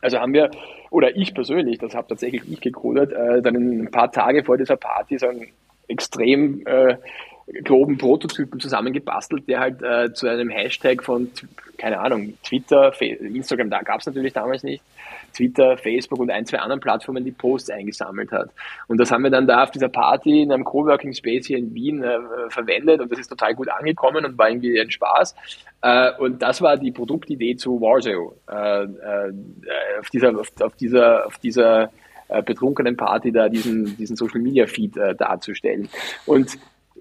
Also haben wir, oder ich persönlich, das habe tatsächlich ich gecodet, äh, dann ein paar Tage vor dieser Party so ein extrem äh, groben Prototypen zusammengebastelt, der halt äh, zu einem Hashtag von, keine Ahnung, Twitter, Instagram, da gab es natürlich damals nicht, Twitter, Facebook und ein, zwei anderen Plattformen die Posts eingesammelt hat. Und das haben wir dann da auf dieser Party in einem Coworking Space hier in Wien äh, verwendet und das ist total gut angekommen und war irgendwie ein Spaß. Äh, und das war die Produktidee zu Warzone. Äh, äh, auf dieser, auf, auf dieser, auf dieser äh, betrunkenen Party da diesen, diesen Social Media Feed darzustellen. Und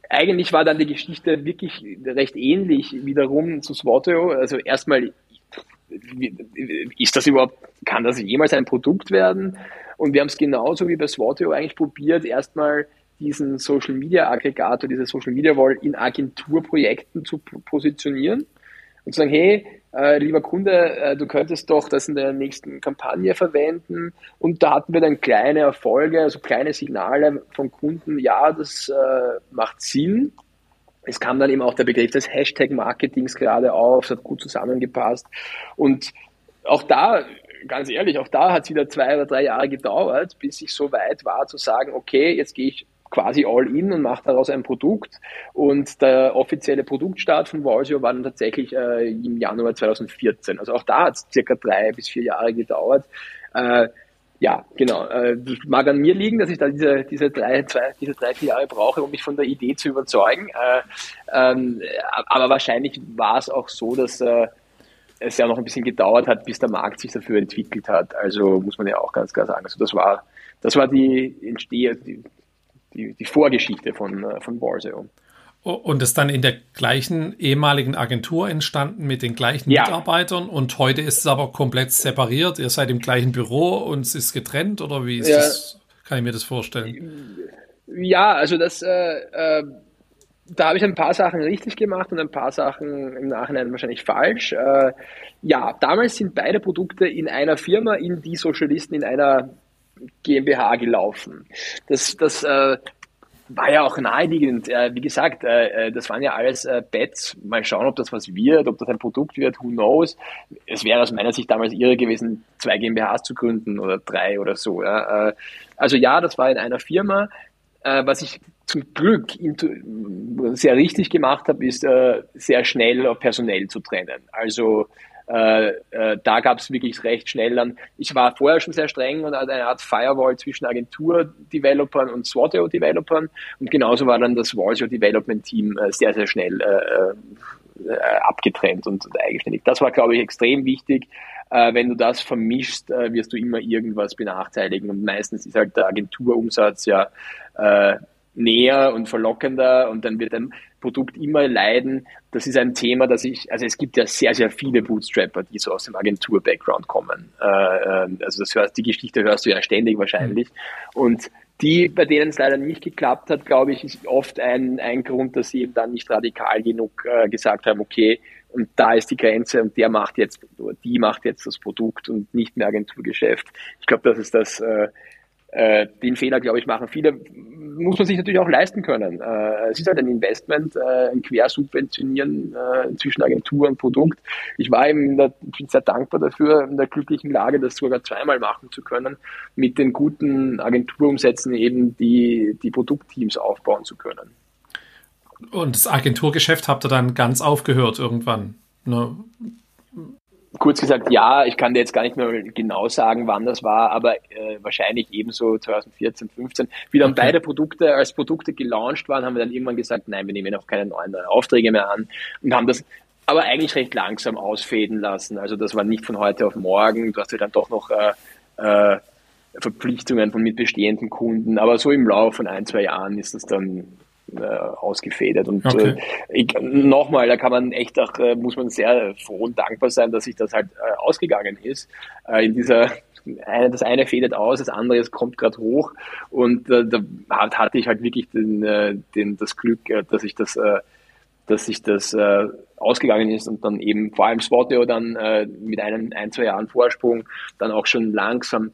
eigentlich war dann die Geschichte wirklich recht ähnlich wiederum zu Swatio. Also erstmal, ist das überhaupt, kann das jemals ein Produkt werden? Und wir haben es genauso wie bei Swatio eigentlich probiert, erstmal diesen Social Media Aggregator, diese Social Media Wall in Agenturprojekten zu positionieren und zu sagen, hey, äh, lieber Kunde, äh, du könntest doch das in der nächsten Kampagne verwenden. Und da hatten wir dann kleine Erfolge, also kleine Signale von Kunden, ja, das äh, macht Sinn. Es kam dann eben auch der Begriff des Hashtag-Marketings gerade auf, es hat gut zusammengepasst. Und auch da, ganz ehrlich, auch da hat es wieder zwei oder drei Jahre gedauert, bis ich so weit war zu sagen, okay, jetzt gehe ich quasi all in und macht daraus ein Produkt. Und der offizielle Produktstart von Valsio war dann tatsächlich äh, im Januar 2014. Also auch da hat es circa drei bis vier Jahre gedauert. Äh, ja, genau. Äh, mag an mir liegen, dass ich da diese, diese, drei, zwei, diese drei, vier Jahre brauche, um mich von der Idee zu überzeugen. Äh, ähm, aber wahrscheinlich war es auch so, dass äh, es ja noch ein bisschen gedauert hat, bis der Markt sich dafür entwickelt hat. Also muss man ja auch ganz klar sagen. Also das war, das war die Entstehe, die, die, die Vorgeschichte von, äh, von Borseo. Und ist dann in der gleichen ehemaligen Agentur entstanden mit den gleichen ja. Mitarbeitern und heute ist es aber komplett separiert. Ihr seid im gleichen Büro und es ist getrennt oder wie ist ja. das? Kann ich mir das vorstellen? Ja, also das, äh, äh, da habe ich ein paar Sachen richtig gemacht und ein paar Sachen im Nachhinein wahrscheinlich falsch. Äh, ja, damals sind beide Produkte in einer Firma, in die Sozialisten in einer GmbH gelaufen. Das, das äh, war ja auch naheliegend. Äh, wie gesagt, äh, äh, das waren ja alles äh, Bets. Mal schauen, ob das was wird, ob das ein Produkt wird, who knows. Es wäre aus meiner Sicht damals irre gewesen, zwei GmbHs zu gründen oder drei oder so. Ja. Äh, also ja, das war in einer Firma. Äh, was ich zum Glück sehr richtig gemacht habe, ist sehr schnell personell zu trennen. Also äh, äh, da gab es wirklich recht schnell dann, ich war vorher schon sehr streng und hatte eine Art Firewall zwischen Agentur-Developern und Swatio-Developern und genauso war dann das Walsio Development Team äh, sehr, sehr schnell äh, äh, abgetrennt und, und, eigenständig. Das war, glaube ich, extrem wichtig. Wenn du das vermischst, wirst du immer irgendwas benachteiligen und meistens ist halt der Agenturumsatz ja äh, näher und verlockender und dann wird ein Produkt immer leiden. Das ist ein Thema, das ich, also es gibt ja sehr, sehr viele Bootstrapper, die so aus dem Agentur-Background kommen. Äh, äh, also das hörst, die Geschichte hörst du ja ständig wahrscheinlich. Und die, bei denen es leider nicht geklappt hat, glaube ich, ist oft ein, ein Grund, dass sie eben dann nicht radikal genug äh, gesagt haben, okay, und da ist die Grenze und der macht jetzt, oder die macht jetzt das Produkt und nicht mehr Agenturgeschäft. Ich glaube, das ist das, äh, äh, den Fehler, glaube ich, machen viele muss man sich natürlich auch leisten können. Äh, es ist halt ein Investment, äh, ein Quersubventionieren äh, zwischen Agentur und Produkt. Ich war eben, der, bin sehr dankbar dafür, in der glücklichen Lage, das sogar zweimal machen zu können, mit den guten Agenturumsätzen eben die, die Produktteams aufbauen zu können. Und das Agenturgeschäft habt ihr dann ganz aufgehört irgendwann? Ne? Kurz gesagt, ja, ich kann dir jetzt gar nicht mehr genau sagen, wann das war, aber äh, wahrscheinlich ebenso 2014, 15. Wie dann okay. beide Produkte als Produkte gelauncht waren, haben wir dann irgendwann gesagt, nein, wir nehmen auch keine neuen Aufträge mehr an und haben das aber eigentlich recht langsam ausfäden lassen. Also das war nicht von heute auf morgen. Du hast ja dann doch noch äh, äh, Verpflichtungen von mit bestehenden Kunden, aber so im Laufe von ein, zwei Jahren ist das dann äh, ausgefedert. Und okay. äh, nochmal, da kann man echt auch, äh, muss man sehr froh und dankbar sein, dass sich das halt äh, ausgegangen ist. Äh, in dieser eine, das eine fädet aus, das andere kommt gerade hoch und äh, da hatte ich halt wirklich den, äh, den, das Glück, äh, dass ich das, äh, dass sich das äh, ausgegangen ist und dann eben vor allem Spotio dann äh, mit einem ein, zwei Jahren Vorsprung dann auch schon langsam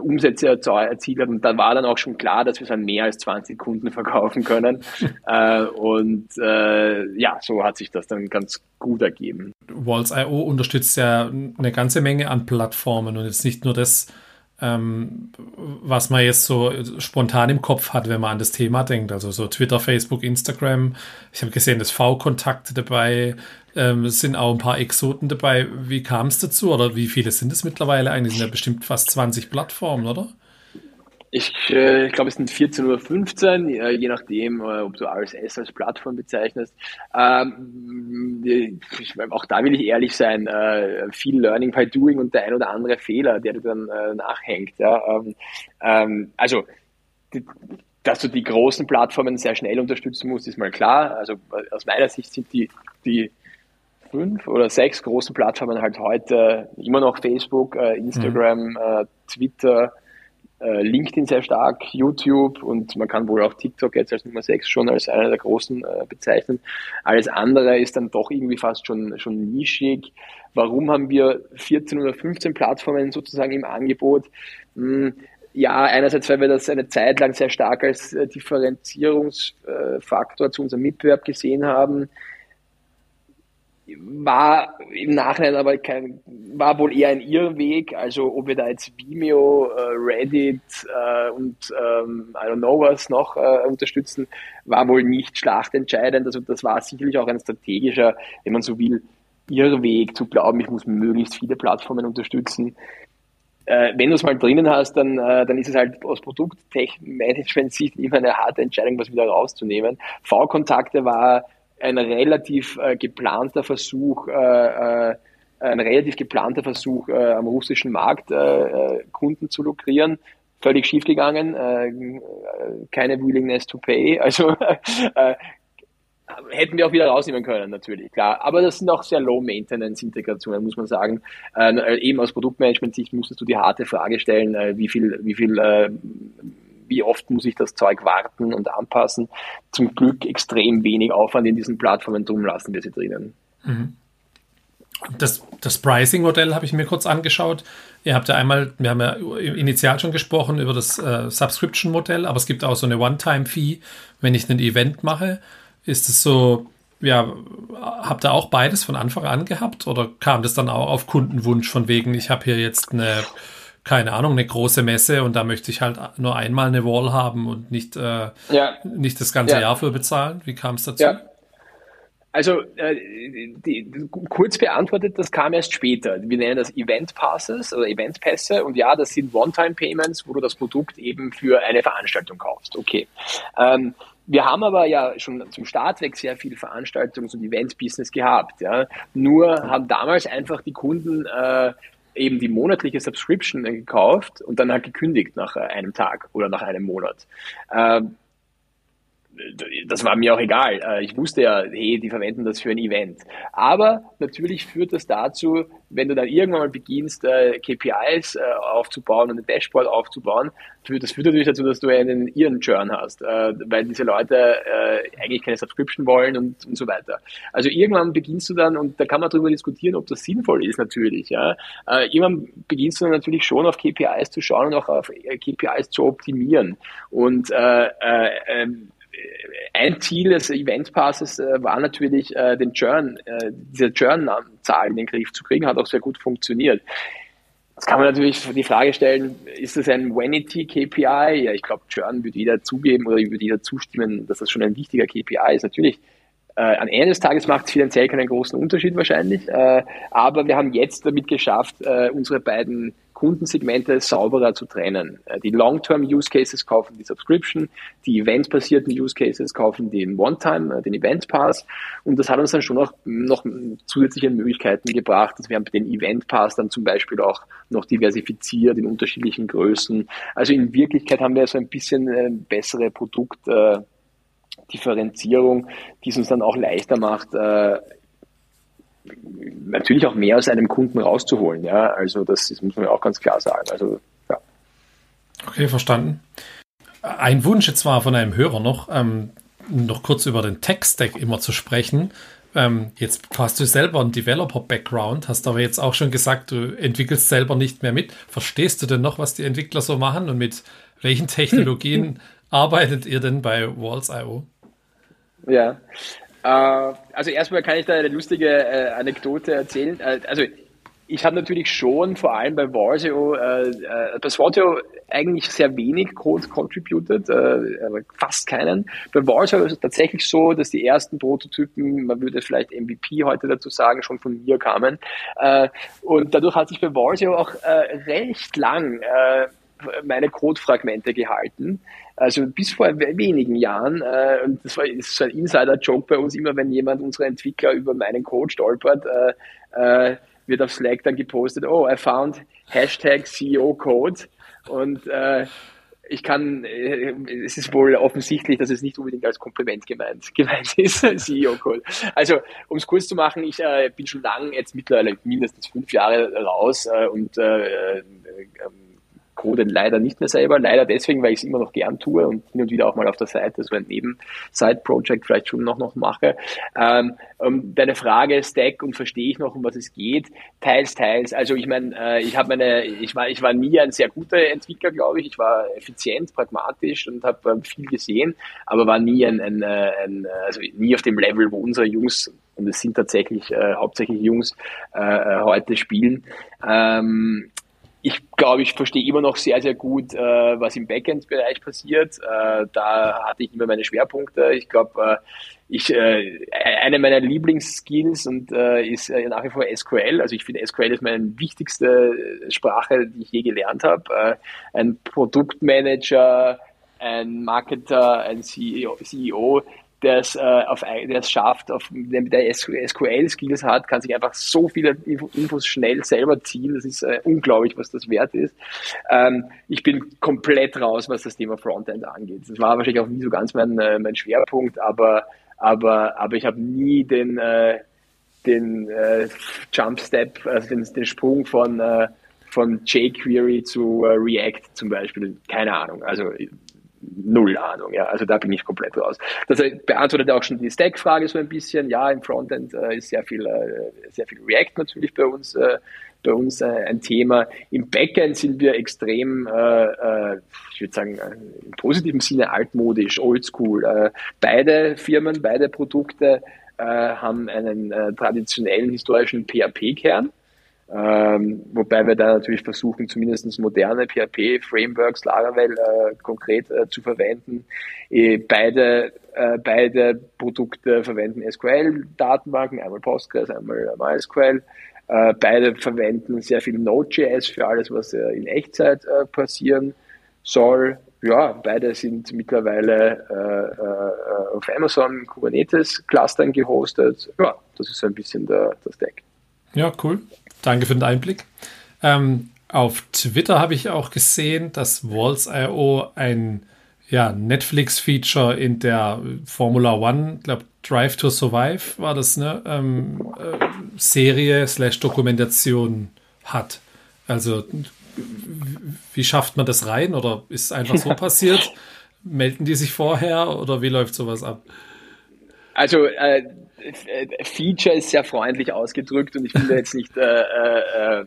Umsätze erzielt hat. Und da war dann auch schon klar, dass wir es an mehr als 20 Kunden verkaufen können. [LAUGHS] äh, und äh, ja, so hat sich das dann ganz gut ergeben. Walls.io unterstützt ja eine ganze Menge an Plattformen und jetzt nicht nur das, ähm, was man jetzt so spontan im Kopf hat, wenn man an das Thema denkt. Also so Twitter, Facebook, Instagram. Ich habe gesehen, das V-Kontakte dabei. Ähm, sind auch ein paar Exoten dabei. Wie kam es dazu oder wie viele sind es mittlerweile eigentlich? Sind ja bestimmt fast 20 Plattformen, oder? Ich, äh, ich glaube, es sind 14 oder 15, äh, je nachdem, äh, ob du RSS als Plattform bezeichnest. Ähm, ich, auch da will ich ehrlich sein, äh, viel Learning by Doing und der ein oder andere Fehler, der dir dann nachhängt. Ja? Ähm, ähm, also, die, dass du die großen Plattformen sehr schnell unterstützen musst, ist mal klar. Also aus meiner Sicht sind die, die fünf oder sechs großen Plattformen halt heute immer noch Facebook, Instagram, mhm. Twitter, äh, LinkedIn sehr stark, YouTube und man kann wohl auch TikTok jetzt als Nummer 6 schon als einer der großen äh, bezeichnen. Alles andere ist dann doch irgendwie fast schon, schon nischig. Warum haben wir 14 oder 15 Plattformen sozusagen im Angebot? Hm, ja, einerseits, weil wir das eine Zeit lang sehr stark als äh, Differenzierungsfaktor zu unserem Mitbewerb gesehen haben war im Nachhinein aber kein, war wohl eher ein Irrweg. Also ob wir da jetzt Vimeo, äh, Reddit äh, und ähm, I don't know was noch äh, unterstützen, war wohl nicht schlachtentscheidend. Also das war sicherlich auch ein strategischer, wenn man so will, Irrweg zu glauben, ich muss möglichst viele Plattformen unterstützen. Äh, wenn du es mal drinnen hast, dann, äh, dann ist es halt aus Produktmanagement-Sicht immer eine harte Entscheidung, was wieder rauszunehmen. V-Kontakte war ein relativ äh, geplanter Versuch, äh, äh, ein relativ geplanter Versuch, äh, am russischen Markt äh, Kunden zu lukrieren. Völlig schiefgegangen, äh, keine Willingness to pay. [LAUGHS] Also hätten wir auch wieder rausnehmen können, natürlich, klar. Aber das sind auch sehr Low-Maintenance-Integrationen, muss man sagen. Äh, eben aus Produktmanagement-Sicht musstest du die harte Frage stellen, äh, wie viel, wie viel äh, wie oft muss ich das Zeug warten und anpassen. Zum Glück extrem wenig Aufwand in diesen Plattformen, drum lassen wir sie drinnen. Mhm. Das, das Pricing-Modell habe ich mir kurz angeschaut. Ihr habt ja einmal, wir haben ja initial schon gesprochen über das äh, Subscription-Modell, aber es gibt auch so eine One-Time-Fee, wenn ich ein Event mache. Ist es so, ja, habt ihr auch beides von Anfang an gehabt oder kam das dann auch auf Kundenwunsch von wegen, ich habe hier jetzt eine keine Ahnung, eine große Messe und da möchte ich halt nur einmal eine Wall haben und nicht, äh, ja. nicht das ganze ja. Jahr für bezahlen. Wie kam es dazu? Ja. Also äh, die, die, kurz beantwortet, das kam erst später. Wir nennen das Event Passes oder Event Pässe und ja, das sind One-Time-Payments, wo du das Produkt eben für eine Veranstaltung kaufst. Okay. Ähm, wir haben aber ja schon zum Start weg sehr viel Veranstaltungs- und Event-Business gehabt. Ja. Nur haben damals einfach die Kunden äh, eben die monatliche Subscription gekauft und dann halt gekündigt nach einem Tag oder nach einem Monat. Ähm, das war mir auch egal. Äh, ich wusste ja, hey, die verwenden das für ein Event. Aber natürlich führt das dazu, wenn du dann irgendwann mal beginnst, äh, KPIs äh, aufzubauen und ein Dashboard aufzubauen, das führt natürlich dazu, dass du einen ihren Churn hast, weil diese Leute eigentlich keine Subscription wollen und, und so weiter. Also irgendwann beginnst du dann, und da kann man darüber diskutieren, ob das sinnvoll ist natürlich. Ja. Irgendwann beginnst du dann natürlich schon auf KPIs zu schauen und auch auf KPIs zu optimieren. Und äh, äh, ähm, ein Ziel des Event Passes äh, war natürlich, äh, den Churn, äh, diese Churn-Zahl in den Griff zu kriegen, hat auch sehr gut funktioniert. Jetzt kann man natürlich die Frage stellen, ist das ein Vanity-KPI? Ja, ich glaube, Churn würde jeder zugeben oder würde jeder zustimmen, dass das schon ein wichtiger KPI ist. Natürlich, äh, am Ende des Tages macht es finanziell keinen großen Unterschied wahrscheinlich, äh, aber wir haben jetzt damit geschafft, äh, unsere beiden Kundensegmente sauberer zu trennen. Äh, die Long-Term-Use Cases kaufen die Subscription, die Event-basierten Use Cases kaufen den One-Time, äh, den Event Pass. Und das hat uns dann schon auch noch zusätzliche Möglichkeiten gebracht. wir haben den Event Pass dann zum Beispiel auch noch diversifiziert in unterschiedlichen Größen. Also in Wirklichkeit haben wir so ein bisschen äh, bessere Produktdifferenzierung, die es uns dann auch leichter macht, natürlich auch mehr aus einem Kunden rauszuholen. Ja, also das, das muss man auch ganz klar sagen. Also ja. Okay, verstanden. Ein Wunsch jetzt war von einem Hörer noch, ähm, noch kurz über den Tech-Stack immer zu sprechen. Ähm, jetzt hast du selber einen Developer-Background, hast aber jetzt auch schon gesagt, du entwickelst selber nicht mehr mit. Verstehst du denn noch, was die Entwickler so machen und mit welchen Technologien [LAUGHS] arbeitet ihr denn bei Walls.io? Ja, also erstmal kann ich da eine lustige äh, Anekdote erzählen. Äh, also ich habe natürlich schon vor allem bei Warsio, äh, äh, bei Swatio eigentlich sehr wenig Code contributed, äh, fast keinen. Bei Warsio ist es tatsächlich so, dass die ersten Prototypen, man würde vielleicht MVP heute dazu sagen, schon von mir kamen. Äh, und dadurch hat sich bei Warsio auch äh, recht lang äh, meine Codefragmente gehalten. Also bis vor wenigen Jahren, äh, und das war ist so ein Insider-Joke bei uns, immer wenn jemand unserer Entwickler über meinen Code stolpert, äh, äh, wird auf Slack dann gepostet, oh, I found Hashtag CEO Code. Und äh, ich kann, äh, es ist wohl offensichtlich, dass es nicht unbedingt als Kompliment gemeint, [LAUGHS] gemeint ist, CEO-Code. Also, um es kurz zu machen, ich äh, bin schon lange, jetzt mittlerweile mindestens fünf Jahre raus äh, und äh, äh, coden leider nicht mehr selber. Leider deswegen, weil ich es immer noch gern tue und hin und wieder auch mal auf der Seite so ein Neben-Side-Project vielleicht schon noch, noch mache. Ähm, um deine Frage Stack und verstehe ich noch, um was es geht? Teils, teils. Also ich meine, äh, ich habe meine, ich war, ich war nie ein sehr guter Entwickler, glaube ich. Ich war effizient, pragmatisch und habe ähm, viel gesehen, aber war nie ein, ein, äh, ein, also nie auf dem Level, wo unsere Jungs und es sind tatsächlich äh, hauptsächlich Jungs äh, äh heute spielen. Ähm, ich glaube, ich verstehe immer noch sehr, sehr gut, äh, was im Backend-Bereich passiert. Äh, da hatte ich immer meine Schwerpunkte. Ich glaube, äh, äh, eine meiner Lieblingsskills und äh, ist äh, nach wie vor SQL. Also ich finde SQL ist meine wichtigste Sprache, die ich je gelernt habe. Äh, ein Produktmanager, ein Marketer, ein CEO, CEO der es, äh, auf, der es schafft, auf, der SQL-Skills hat, kann sich einfach so viele Infos schnell selber ziehen. Das ist äh, unglaublich, was das wert ist. Ähm, ich bin komplett raus, was das Thema Frontend angeht. Das war wahrscheinlich auch nie so ganz mein, äh, mein Schwerpunkt, aber, aber, aber ich habe nie den, äh, den äh, Jump Step, also den, den Sprung von, äh, von jQuery zu äh, React zum Beispiel, keine Ahnung. Also null Ahnung. Ja, also da bin ich komplett raus. Das beantwortet auch schon die Stack-Frage so ein bisschen. Ja, im Frontend äh, ist sehr viel, äh, sehr viel React natürlich bei uns, äh, bei uns äh, ein Thema. Im Backend sind wir extrem, äh, äh, ich würde sagen, im positiven Sinne altmodisch, oldschool. beide Firmen, beide Produkte haben einen traditionellen historischen PHP-Kern. Ähm, wobei wir da natürlich versuchen, zumindest moderne PHP-Frameworks, Laravel äh, konkret äh, zu verwenden. E, beide, äh, beide Produkte verwenden SQL-Datenbanken, einmal Postgres, einmal MySQL. Äh, beide verwenden sehr viel Node.js für alles, was äh, in Echtzeit äh, passieren soll. ja, beide sind mittlerweile äh, äh, auf Amazon Kubernetes Clustern gehostet. Ja, das ist ein bisschen der, der Stack. Ja, cool. Danke für den Einblick. Ähm, auf Twitter habe ich auch gesehen, dass Walls.io ein ja, Netflix-Feature in der Formula One, glaube Drive to Survive war das, ne? Ähm, äh, Serie slash Dokumentation hat. Also wie schafft man das rein oder ist einfach so [LAUGHS] passiert? Melden die sich vorher oder wie läuft sowas ab? Also äh, Feature ist sehr freundlich ausgedrückt und ich will da jetzt nicht äh, äh, äh,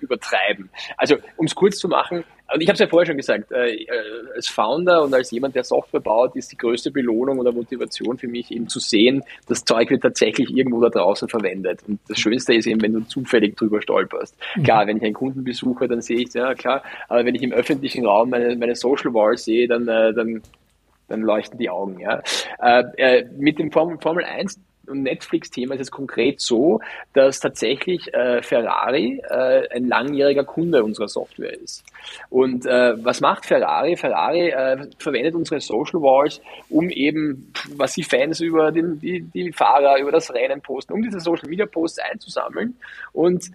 übertreiben. Also um es kurz zu machen, und ich habe es ja vorher schon gesagt, äh, als Founder und als jemand, der Software baut, ist die größte Belohnung oder Motivation für mich eben zu sehen, das Zeug wird tatsächlich irgendwo da draußen verwendet. Und das Schönste ist eben, wenn du zufällig drüber stolperst. Mhm. Klar, wenn ich einen Kunden besuche, dann sehe ich ja klar, aber wenn ich im öffentlichen Raum meine, meine Social Wall sehe, dann, äh, dann dann leuchten die Augen. Ja. Äh, äh, mit dem Formel, Formel 1 und Netflix-Thema ist es konkret so, dass tatsächlich äh, Ferrari äh, ein langjähriger Kunde unserer Software ist. Und äh, was macht Ferrari? Ferrari äh, verwendet unsere Social Walls, um eben, was die Fans über den, die, die Fahrer, über das Rennen posten, um diese Social Media Posts einzusammeln und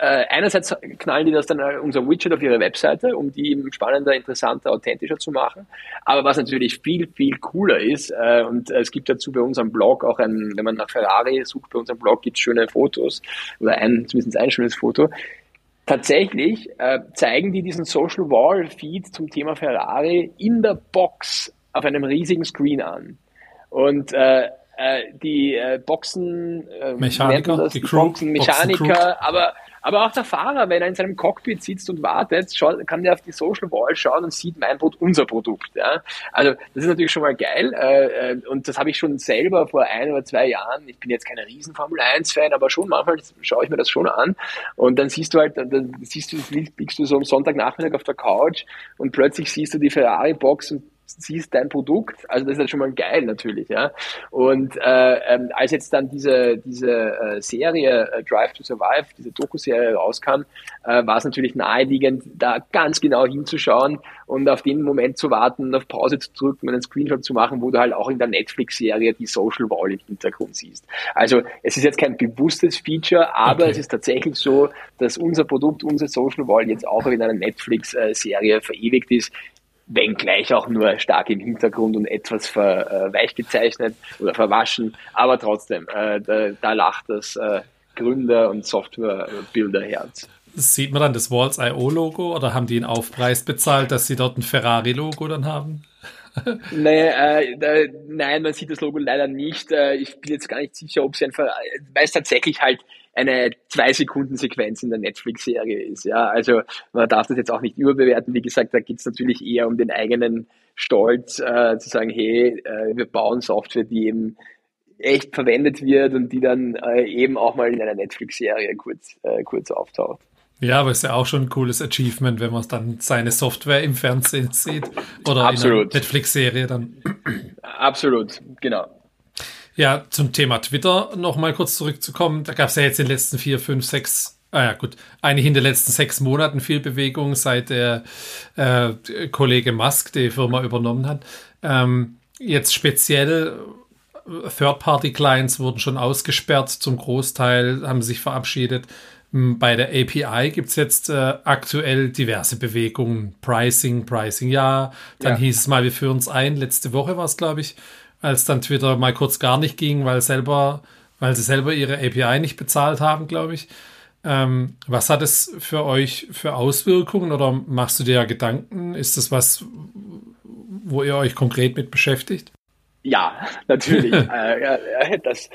äh, einerseits knallen die das dann unser Widget auf ihre Webseite, um die spannender, interessanter, authentischer zu machen. Aber was natürlich viel, viel cooler ist, äh, und es gibt dazu bei unserem Blog auch ein, wenn man nach Ferrari sucht, bei unserem Blog gibt es schöne Fotos, oder ein, zumindest ein schönes Foto. Tatsächlich äh, zeigen die diesen Social Wall Feed zum Thema Ferrari in der Box auf einem riesigen Screen an. Und äh, äh die äh, Boxen, äh, Mechaniker, das, die, die Crew, Boxen, Mechaniker, Boxen aber aber auch der Fahrer, wenn er in seinem Cockpit sitzt und wartet, kann der auf die Social Wall schauen und sieht mein Produkt, unser Produkt. Ja? Also das ist natürlich schon mal geil. Äh, äh, und das habe ich schon selber vor ein oder zwei Jahren. Ich bin jetzt kein riesen Formel 1-Fan, aber schon manchmal schaue ich mir das schon an. Und dann siehst du halt, dann siehst du, liegst du so am Sonntagnachmittag auf der Couch und plötzlich siehst du die Ferrari-Box und siehst dein Produkt, also das ist halt schon mal geil natürlich, ja. Und äh, ähm, als jetzt dann diese diese äh, Serie äh, Drive to Survive, diese Doku-Serie rauskam, äh, war es natürlich naheliegend, da ganz genau hinzuschauen und auf den Moment zu warten, auf Pause zu drücken und einen Screenshot zu machen, wo du halt auch in der Netflix-Serie die Social Wall im Hintergrund siehst. Also es ist jetzt kein bewusstes Feature, aber okay. es ist tatsächlich so, dass unser Produkt, unsere Social Wall jetzt auch in einer Netflix-Serie verewigt ist wenngleich auch nur stark im Hintergrund und etwas ver, äh, weich gezeichnet oder verwaschen, aber trotzdem, äh, da, da, lacht das äh, Gründer- und Softwarebilderherz. Sieht man dann das Walls.io-Logo oder haben die einen Aufpreis bezahlt, dass sie dort ein Ferrari-Logo dann haben? [LAUGHS] nee, äh, nein, man sieht das Logo leider nicht. Äh, ich bin jetzt gar nicht sicher, ob sie ein, weil es tatsächlich halt eine zwei Sekunden Sequenz in der Netflix-Serie ist. Ja, also man darf das jetzt auch nicht überbewerten. Wie gesagt, da geht es natürlich eher um den eigenen Stolz, äh, zu sagen, hey, äh, wir bauen Software, die eben echt verwendet wird und die dann äh, eben auch mal in einer Netflix-Serie kurz, äh, kurz auftaucht. Ja, aber ist ja auch schon ein cooles Achievement, wenn man dann seine Software im Fernsehen sieht oder Absolut. in einer Netflix-Serie dann. Absolut, genau. Ja, zum Thema Twitter noch mal kurz zurückzukommen. Da gab es ja jetzt in den letzten vier, fünf, sechs, ah ja gut, eigentlich in den letzten sechs Monaten viel Bewegung, seit der äh, Kollege Musk die Firma übernommen hat. Ähm, jetzt speziell Third-Party-Clients wurden schon ausgesperrt, zum Großteil haben sich verabschiedet. Bei der API gibt es jetzt äh, aktuell diverse Bewegungen. Pricing, Pricing ja. Dann ja. hieß es mal, wir führen es ein. Letzte Woche war es, glaube ich, als dann Twitter mal kurz gar nicht ging, weil selber, weil sie selber ihre API nicht bezahlt haben, glaube ich. Ähm, was hat es für euch für Auswirkungen oder machst du dir ja Gedanken? Ist das was, wo ihr euch konkret mit beschäftigt? Ja, [LAUGHS] natürlich. [LAUGHS] äh, das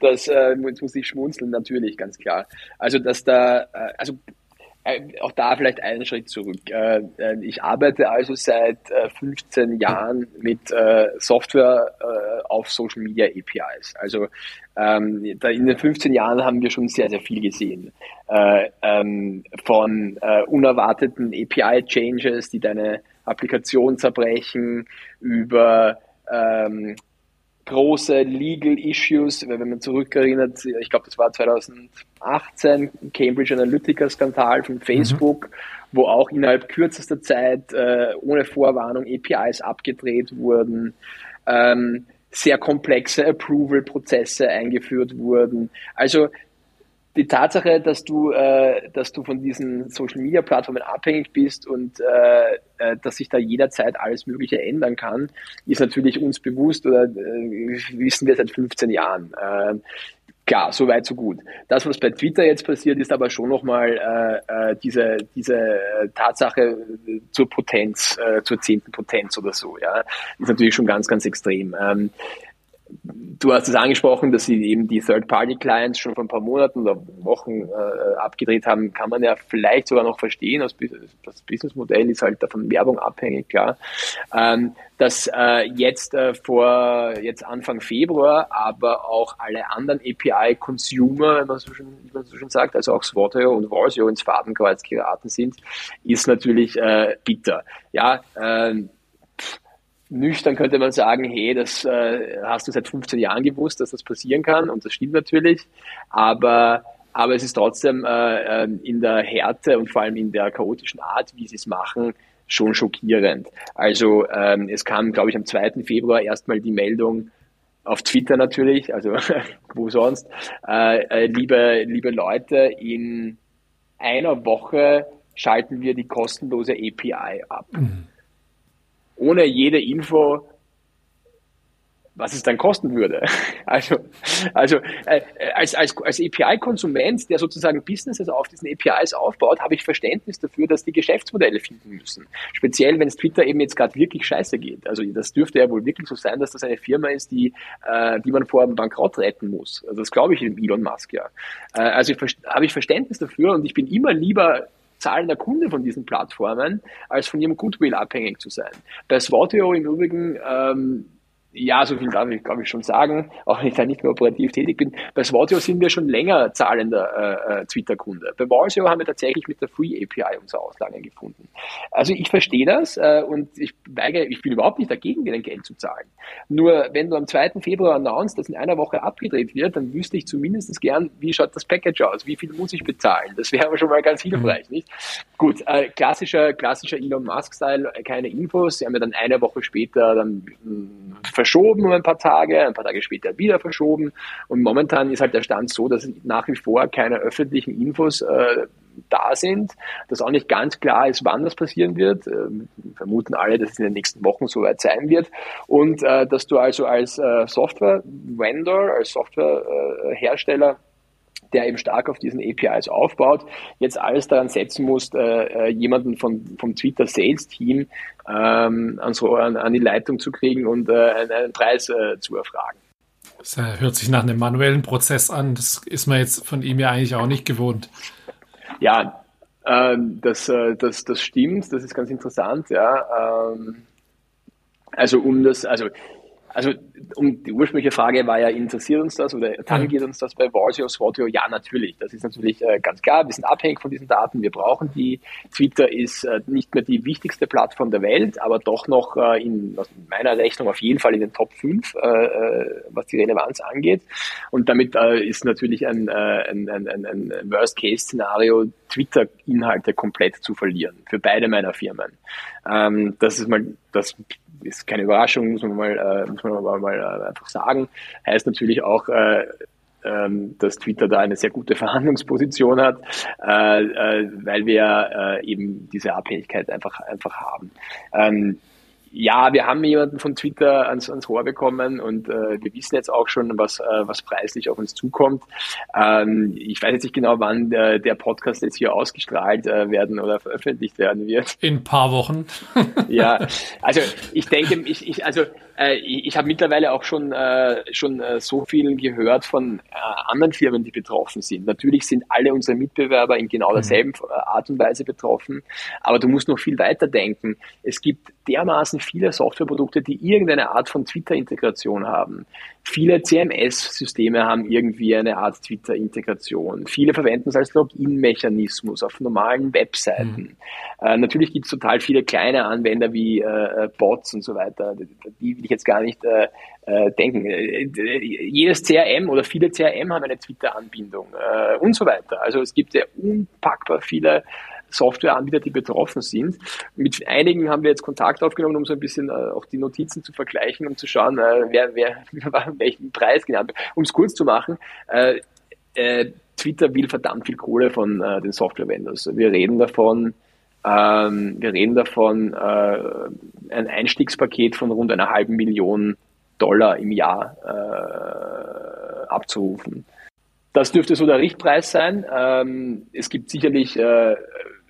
das äh, muss ich schmunzeln, natürlich, ganz klar. Also, dass da, äh, also äh, auch da vielleicht einen Schritt zurück. Äh, äh, ich arbeite also seit 15 Jahren mit Software auf Social Media APIs. Also ähm, in den 15 Jahren haben wir schon sehr, sehr viel gesehen. Ähm, von unerwarteten API-Changes, die deine Applikation zerbrechen, über ähm, große Legal Issues, wenn man zurückerinnert, ich glaube, das war 2018, Cambridge Analytica-Skandal von Facebook, mhm. wo auch innerhalb kürzester Zeit äh, ohne Vorwarnung APIs abgedreht wurden. Ähm, sehr komplexe Approval-Prozesse eingeführt wurden. Also die Tatsache, dass du, äh, dass du von diesen Social Media Plattformen abhängig bist und äh, äh, dass sich da jederzeit alles Mögliche ändern kann, ist natürlich uns bewusst oder äh, wissen wir seit 15 Jahren. Äh, klar, so weit, so gut. Das, was bei Twitter jetzt passiert, ist aber schon nochmal äh, äh, diese, diese Tatsache zur Potenz, äh, zur zehnten Potenz oder so. Ja, ist natürlich schon ganz, ganz extrem. Ähm, du hast es angesprochen, dass sie eben die Third-Party-Clients schon vor ein paar Monaten oder Wochen äh, abgedreht haben, kann man ja vielleicht sogar noch verstehen. Das Businessmodell ist halt davon Werbung abhängig, klar. Ähm, dass äh, jetzt äh, vor jetzt Anfang Februar aber auch alle anderen API-Consumer, wenn man so schon, wie man so schon sagt, also auch Swatio und Walsio ins Fadenkreuz geraten sind, ist natürlich äh, bitter. Ja, ähm, nüchtern könnte man sagen, hey, das äh, hast du seit 15 Jahren gewusst, dass das passieren kann und das stimmt natürlich, aber aber es ist trotzdem äh, ähm, in der Härte und vor allem in der chaotischen Art, wie sie es machen, schon schockierend. Also ähm, es kam, glaube ich, am 2. Februar erstmal die Meldung auf Twitter natürlich, also [LAUGHS] wo sonst, äh, äh, liebe, liebe Leute, in einer Woche schalten wir die kostenlose API ab. Mhm ohne jede Info, was es dann kosten würde. [LAUGHS] Also, also äh, als, als, als API-Konsument, der sozusagen Businesses auf diesen APIs aufbaut, habe ich Verständnis dafür, dass die Geschäftsmodelle finden müssen. Speziell, wenn es Twitter eben jetzt gerade wirklich scheiße geht. Also das dürfte ja wohl wirklich so sein, dass das eine Firma ist, die, äh, die man vor einem Bankrott retten muss. Also das glaube ich Elon Musk ja. Äh, also habe ich Verständnis dafür und ich bin immer lieber zahlender Kunde von diesen Plattformen, als von ihrem Goodwill abhängig zu sein. Bei Swatio im Übrigen ähm, ja, so viel darf ich, glaube ich, schon sagen, auch wenn ich da nicht mehr operativ tätig bin. Bei Swatio sind wir schon länger zahlender äh, äh Twitter-Kunde. Bei Walsio haben wir tatsächlich mit der Free API unsere Auslagen gefunden. Also ich verstehe das äh, und ich weigere, ich bin überhaupt nicht dagegen, denen Geld zu zahlen. Nur wenn du am 2. Februar announced, dass in einer Woche abgedreht wird, dann wüsste ich zumindest gern, wie schaut das Package aus, wie viel muss ich bezahlen. Das wäre aber schon mal ganz hilfreich, mhm. nicht? Gut, äh, klassischer, klassischer Elon Musk-Style, keine Infos. Sie haben ja dann eine Woche später dann mh, verschoben um ein paar Tage, ein paar Tage später wieder verschoben. Und momentan ist halt der Stand so, dass nach wie vor keine öffentlichen Infos äh, da sind, dass auch nicht ganz klar ist, wann das passieren wird. Ähm, vermuten alle, dass es in den nächsten Wochen soweit sein wird. Und äh, dass du also als äh, Software-Vendor, als Softwarehersteller der eben stark auf diesen APIs aufbaut, jetzt alles daran setzen muss, äh, äh, jemanden von, vom Twitter Sales Team ähm, an, so, an, an, die Leitung zu kriegen und äh, einen, einen, Preis äh, zu erfragen. Das äh, hört sich nach einem manuellen Prozess an. Das ist man jetzt von ihm ja eigentlich auch nicht gewohnt. Ja, ähm, das, äh, das, das stimmt. Das ist ganz interessant. Ja. Ähm, also um das, also also um die ursprüngliche Frage war ja, interessiert uns das oder tangiert uns das bei Valsio, Swatio? Ja, natürlich. Das ist natürlich äh, ganz klar. Wir sind abhängig von diesen Daten. Wir brauchen die. Twitter ist äh, nicht mehr die wichtigste Plattform der Welt, aber doch noch äh, in, meiner Rechnung auf jeden Fall in den Top 5, äh, äh, was die Relevanz angeht. Und damit äh, ist natürlich ein, ein, ein, ein, Worst-Case-Szenario, Twitter-Inhalte komplett zu verlieren für beide meiner Firmen. Ähm, das ist mal das ist keine Überraschung, muss man mal, muss man aber mal äh, einfach sagen. Heißt natürlich auch, äh, ähm, dass Twitter da eine sehr gute [LAUGHS] Verhandlungsposition hat, äh, äh, weil wir äh, eben diese Abhängigkeit einfach, einfach haben. Ähm, ja, wir haben jemanden von Twitter ans, ans Rohr bekommen und äh, wir wissen jetzt auch schon, was, äh, was preislich auf uns zukommt. Ähm, ich weiß jetzt nicht genau, wann der, der Podcast jetzt hier ausgestrahlt äh, werden oder veröffentlicht werden wird. In ein paar Wochen. ja, [LAUGHS] also ich denke, ich, ich also äh, ich, ich habe mittlerweile auch schon, äh, schon äh, so viel gehört von äh, anderen Firmen, die betroffen sind. Natürlich sind alle unsere Mitbewerber in genau mhm. derselben mhm. Art und Weise betroffen, aber du musst noch viel weiter denken. Es gibt dermaßen viele Softwareprodukte, die irgendeine Art von Twitter-Integration haben. Viele CMS-Systeme haben irgendwie eine Art Twitter-Integration. Viele verwenden es als Login-Mechanismus auf normalen Webseiten. Mhm. Äh, natürlich gibt es total viele kleine Anwender wie Bots und so weiter. Die, will ich jetzt gar nicht äh, äh, denken. Jedes CRM oder viele CRM haben eine Twitter-Anbindung äh, und so weiter. Also es gibt ja unpackbar viele Softwareanbieter, die betroffen sind. Mit einigen haben wir jetzt Kontakt aufgenommen, um so ein bisschen äh, auch die Notizen zu vergleichen, um zu schauen, äh, wer, wer, [LAUGHS] welchen Preis genau. Um es kurz zu machen, äh, äh, Twitter will verdammt viel Kohle von äh, den Software-Vendors. Wir reden davon, ähm, wir reden davon, äh, ein Einstiegspaket von rund einer halben Million Dollar im Jahr äh, abzurufen. Das dürfte so der Richtpreis sein. Ähm, es gibt sicherlich äh,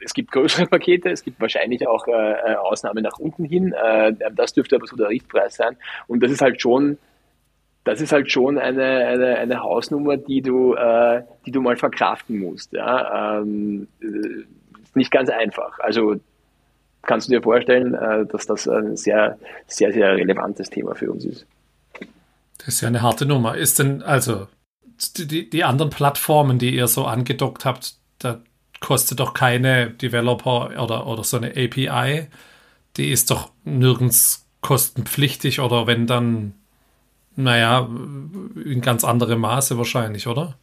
es gibt größere [LAUGHS] Pakete, es gibt wahrscheinlich auch äh, äh, Ausnahmen nach unten hin. Äh, das dürfte aber so der Richtpreis sein. Und das ist halt schon, das ist halt schon eine, eine, eine Hausnummer, die du, äh, die du mal verkraften musst. Ja? Ähm, nicht ganz einfach. Also kannst du dir vorstellen, äh, dass das ein sehr, sehr, sehr relevantes Thema für uns ist. Das ist ja eine harte Nummer. Ist denn, also, die, die anderen Plattformen, die ihr so angedockt habt, da kostet doch keine Developer oder, oder so eine API. Die ist doch nirgends kostenpflichtig oder wenn dann, naja, in ganz andere Maße wahrscheinlich, oder?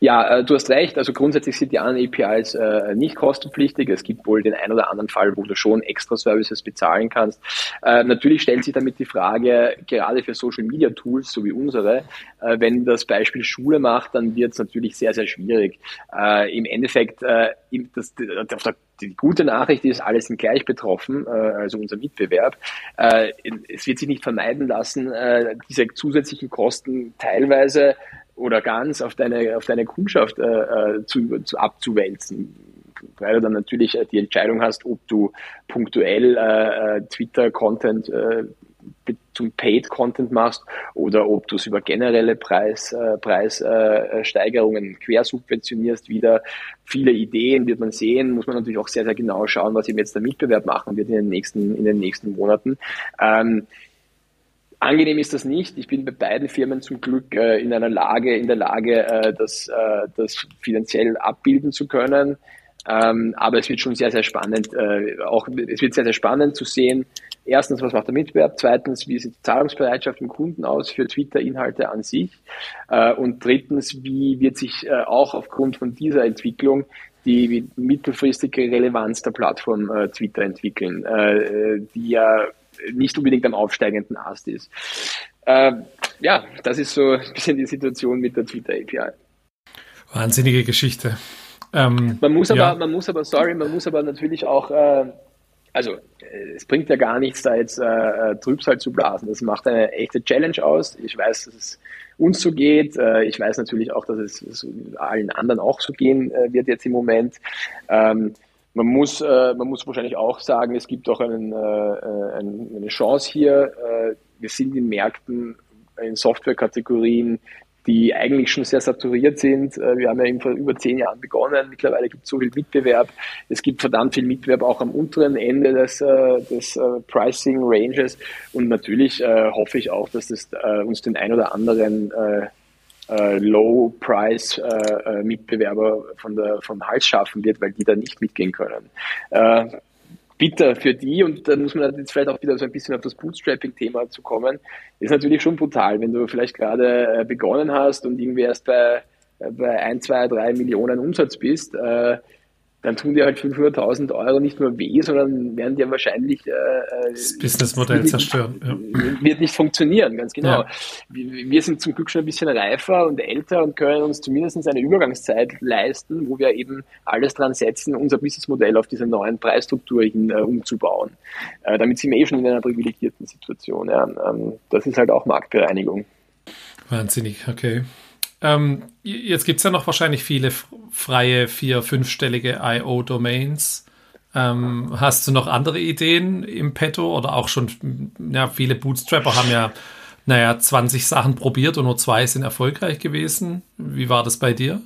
Ja, äh, du hast recht. Also grundsätzlich sind die anderen APIs äh, nicht kostenpflichtig. Es gibt wohl den einen oder anderen Fall, wo du schon extra Services bezahlen kannst. Äh, natürlich stellt sich damit die Frage, gerade für Social Media Tools, so wie unsere, äh, wenn das Beispiel Schule macht, dann wird es natürlich sehr, sehr schwierig. Äh, Im Endeffekt, äh, das, auf der die gute Nachricht ist, alle sind gleich betroffen, also unser Mitbewerb. Es wird sich nicht vermeiden lassen, diese zusätzlichen Kosten teilweise oder ganz auf deine, auf deine Kundschaft äh, äh, zu, zu abzuwälzen. Weil du dann natürlich äh, die Entscheidung hast, ob du punktuell äh, äh Twitter-Content äh, zum Paid-Content machst oder ob du es über generelle Preis, äh, Preissteigerungen äh, quersubventionierst wieder. Viele Ideen wird man sehen, muss man natürlich auch sehr, sehr genau schauen, was eben jetzt der Mitbewerb machen wird in den nächsten, in den nächsten Monaten. Ähm, Angenehm ist das nicht. Ich bin bei beiden Firmen zum Glück äh, in einer Lage, in der Lage, äh, das, äh, das finanziell abbilden zu können. Ähm, aber es wird schon sehr, sehr spannend, äh, auch es wird sehr, sehr spannend zu sehen. Erstens, was macht der Mitbewerb? Zweitens, wie sieht die Zahlungsbereitschaft im Kunden aus für Twitter-Inhalte an sich? Äh, und drittens, wie wird sich äh, auch aufgrund von dieser Entwicklung die mittelfristige Relevanz der Plattform äh, Twitter entwickeln, äh, die ja nicht unbedingt am aufsteigenden Ast ist. Äh, ja, das ist so ein bisschen die Situation mit der Twitter API. Wahnsinnige Geschichte. Ähm, man muss aber, ja. man muss aber, sorry, man muss aber natürlich auch, äh, also äh, es bringt ja gar nichts, da jetzt äh, Trübsal zu blasen. Das macht eine echte Challenge aus. Ich weiß, dass es uns so geht. Äh, ich weiß natürlich auch, dass es, es allen anderen auch so gehen äh, wird jetzt im Moment. Ähm, man muss, äh, man muss wahrscheinlich auch sagen, es gibt auch einen, äh, äh eine Chance hier. Äh, wir sind in Märkten, in Softwarekategorien, die eigentlich schon sehr saturiert sind. Äh, wir haben ja vor über zehn Jahren begonnen. Mittlerweile gibt es so viel Mitbewerb. Es gibt verdammt viel Mitbewerb auch am unteren Ende des, äh, des Pricing Ranges. Und natürlich hoffe ich auch, dass das uns den ein oder anderen äh, Low-Price-Mitbewerber äh, von der, vom Hals schaffen wird, weil die da nicht mitgehen können. Äh, bitter für die, und dann muss man jetzt vielleicht auch wieder so ein bisschen auf das Bootstrapping-Thema zu kommen, ist natürlich schon brutal, wenn du vielleicht gerade äh, begonnen hast und irgendwie erst bei, äh, bei ein, zwei, drei Millionen Umsatz bist, äh, dann tun dir halt 500.000 Euro nicht nur weh, sondern werden dir wahrscheinlich äh, äh das Businessmodell zerstören. Ja. Wird nicht funktionieren, ganz genau. Ja. Wir, wir, sind zum Glück schon ein bisschen reifer und älter und können uns zumindest eine Übergangszeit leisten, wo wir eben alles dran setzen, unser Businessmodell auf diese neuen Preisstruktur hin äh, umzubauen. Äh, damit sind wir eh schon in einer privilegierten Situation. Ja. Ähm, das ist halt auch Marktbereinigung. Wahnsinnig, okay. Ähm, jetzt gibt es ja noch wahrscheinlich viele freie vier-, fünfstellige IO-Domains. Ähm, hast du noch andere Ideen im Petto oder auch schon, ja, viele Bootstrapper haben ja, naja, 20 Sachen probiert und nur zwei sind erfolgreich gewesen. Wie war das bei dir?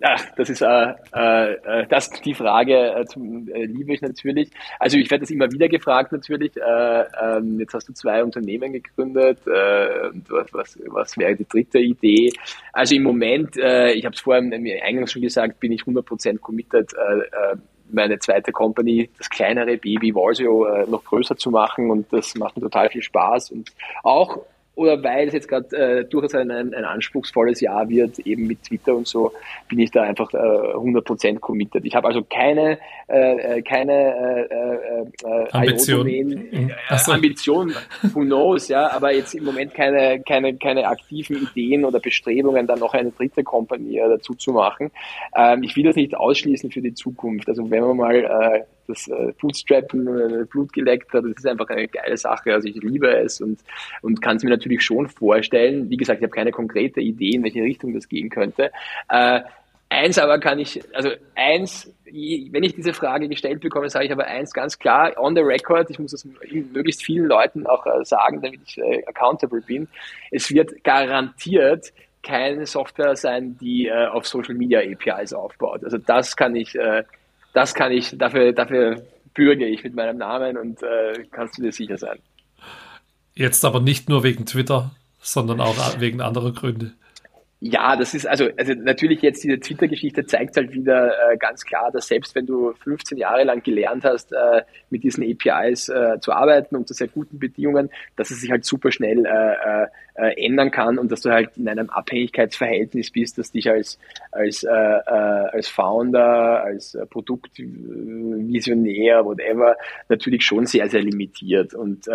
Ach, das ist äh, äh, das die Frage, äh, zum, äh, liebe ich natürlich. Also ich werde das immer wieder gefragt natürlich. Äh, ähm, jetzt hast du zwei Unternehmen gegründet. Äh, was, was, was wäre die dritte Idee? Also im Moment, äh, ich habe es vorhin mir eingangs schon gesagt, bin ich 100% committed. Äh, äh, meine zweite Company, das kleinere Baby Walsio, äh, noch größer zu machen und das macht mir total viel Spaß und auch oder weil es jetzt gerade äh, durchaus ein, ein, anspruchsvolles Jahr wird, eben mit Twitter und so, bin ich da einfach äh, 100% committed. Ich habe also keine, äh, äh keine äh, äh, äh Ambition. Äh, so. Ambition, who knows, ja, aber jetzt im Moment keine, keine, keine aktiven Ideen oder Bestrebungen, dann noch eine dritte Kompanie äh, dazu zu machen. Ähm, ich will das nicht ausschließen für die Zukunft. Also wenn man mal äh, das äh, Bootstrappen, äh, hat. Das ist einfach eine geile Sache. Also ich liebe es und, und kann es mir natürlich schon vorstellen. Wie gesagt, ich habe keine konkrete Idee, in welche Richtung das gehen könnte. Äh, eins aber kann ich, also eins, wenn ich diese Frage gestellt bekomme, sage ich aber eins ganz klar, on the record, ich muss das möglichst vielen Leuten auch äh, sagen, damit ich äh, accountable bin. Es wird garantiert keine Software sein, die äh, auf Social Media APIs aufbaut. Also das kann ich das kann ich, dafür, dafür bürge ich mit meinem Namen und äh, kannst du dir sicher sein. Jetzt aber nicht nur wegen Twitter, sondern auch wegen anderer Gründe. Ja, das ist also, also natürlich jetzt diese Twitter-Geschichte zeigt halt wieder äh, ganz klar, dass selbst wenn du 15 Jahre lang gelernt hast, äh, mit diesen APIs äh, zu arbeiten unter sehr guten Bedingungen, dass es sich halt super schnell äh, äh, ändern kann und dass du halt in einem Abhängigkeitsverhältnis bist, das dich als als äh, äh, als Founder, als äh, Produktvisionär, whatever, natürlich schon sehr sehr limitiert. Und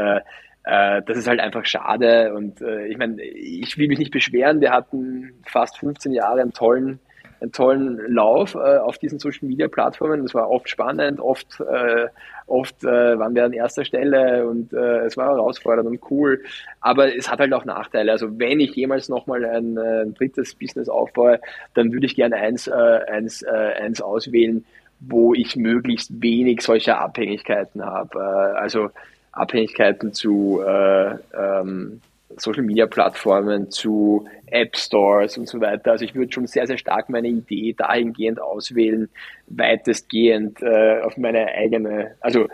äh, das ist halt einfach schade. Und äh, ich meine, ich will mich nicht beschweren. Wir hatten fast 15 Jahre einen tollen, einen tollen Lauf äh, auf diesen Social Media Plattformen. Das war oft spannend, oft, äh, oft äh, waren wir an erster Stelle und äh, es war herausfordernd und cool. Aber es hat halt auch Nachteile. Also wenn ich jemals nochmal ein, äh, ein drittes Business aufbaue, dann würde ich gerne eins, äh, eins, äh, eins auswählen, wo ich möglichst wenig solcher Abhängigkeiten habe. Äh, also Abhängigkeiten zu äh, ähm, Social Media Plattformen, zu App Stores und so weiter. Also ich würde schon sehr, sehr stark meine Idee dahingehend auswählen, weitestgehend äh, auf meine eigene, also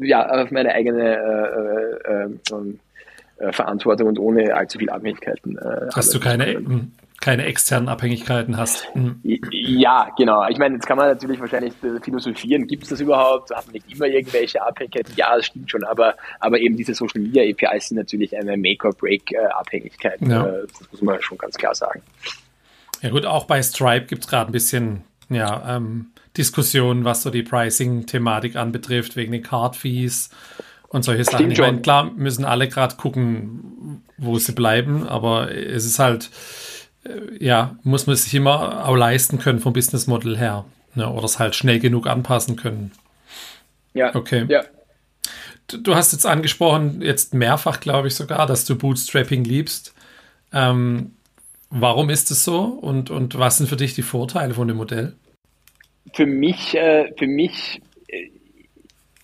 ja, auf meine eigene äh, äh, ähm, äh, Verantwortung und ohne allzu viel Abhängigkeiten. Äh, Hast du keine, keine externen Abhängigkeiten hast. Mhm. Ja, genau. Ich meine, jetzt kann man natürlich wahrscheinlich äh, philosophieren, gibt es das überhaupt? Hat man nicht immer irgendwelche Abhängigkeiten? Ja, das stimmt schon, aber, aber eben diese Social Media APIs sind natürlich eine Make-or-Break-Abhängigkeit. Äh, ja. Äh, das muss man schon ganz klar sagen. Ja gut, auch bei Stripe gibt es gerade ein bisschen ja, ähm, Diskussionen, was so die Pricing-Thematik anbetrifft, wegen den Card-Fees und solche Sachen. Ich meine, klar müssen alle gerade gucken, wo sie bleiben, aber es ist halt ja, muss man sich immer auch leisten können vom Businessmodell her. Ne? Oder es halt schnell genug anpassen können. Ja. Okay. Ja. Du, du hast jetzt angesprochen, jetzt mehrfach, glaube ich sogar, dass du Bootstrapping liebst. Ähm, warum ist es so und, und was sind für dich die Vorteile von dem Modell? Für mich, äh, für mich äh,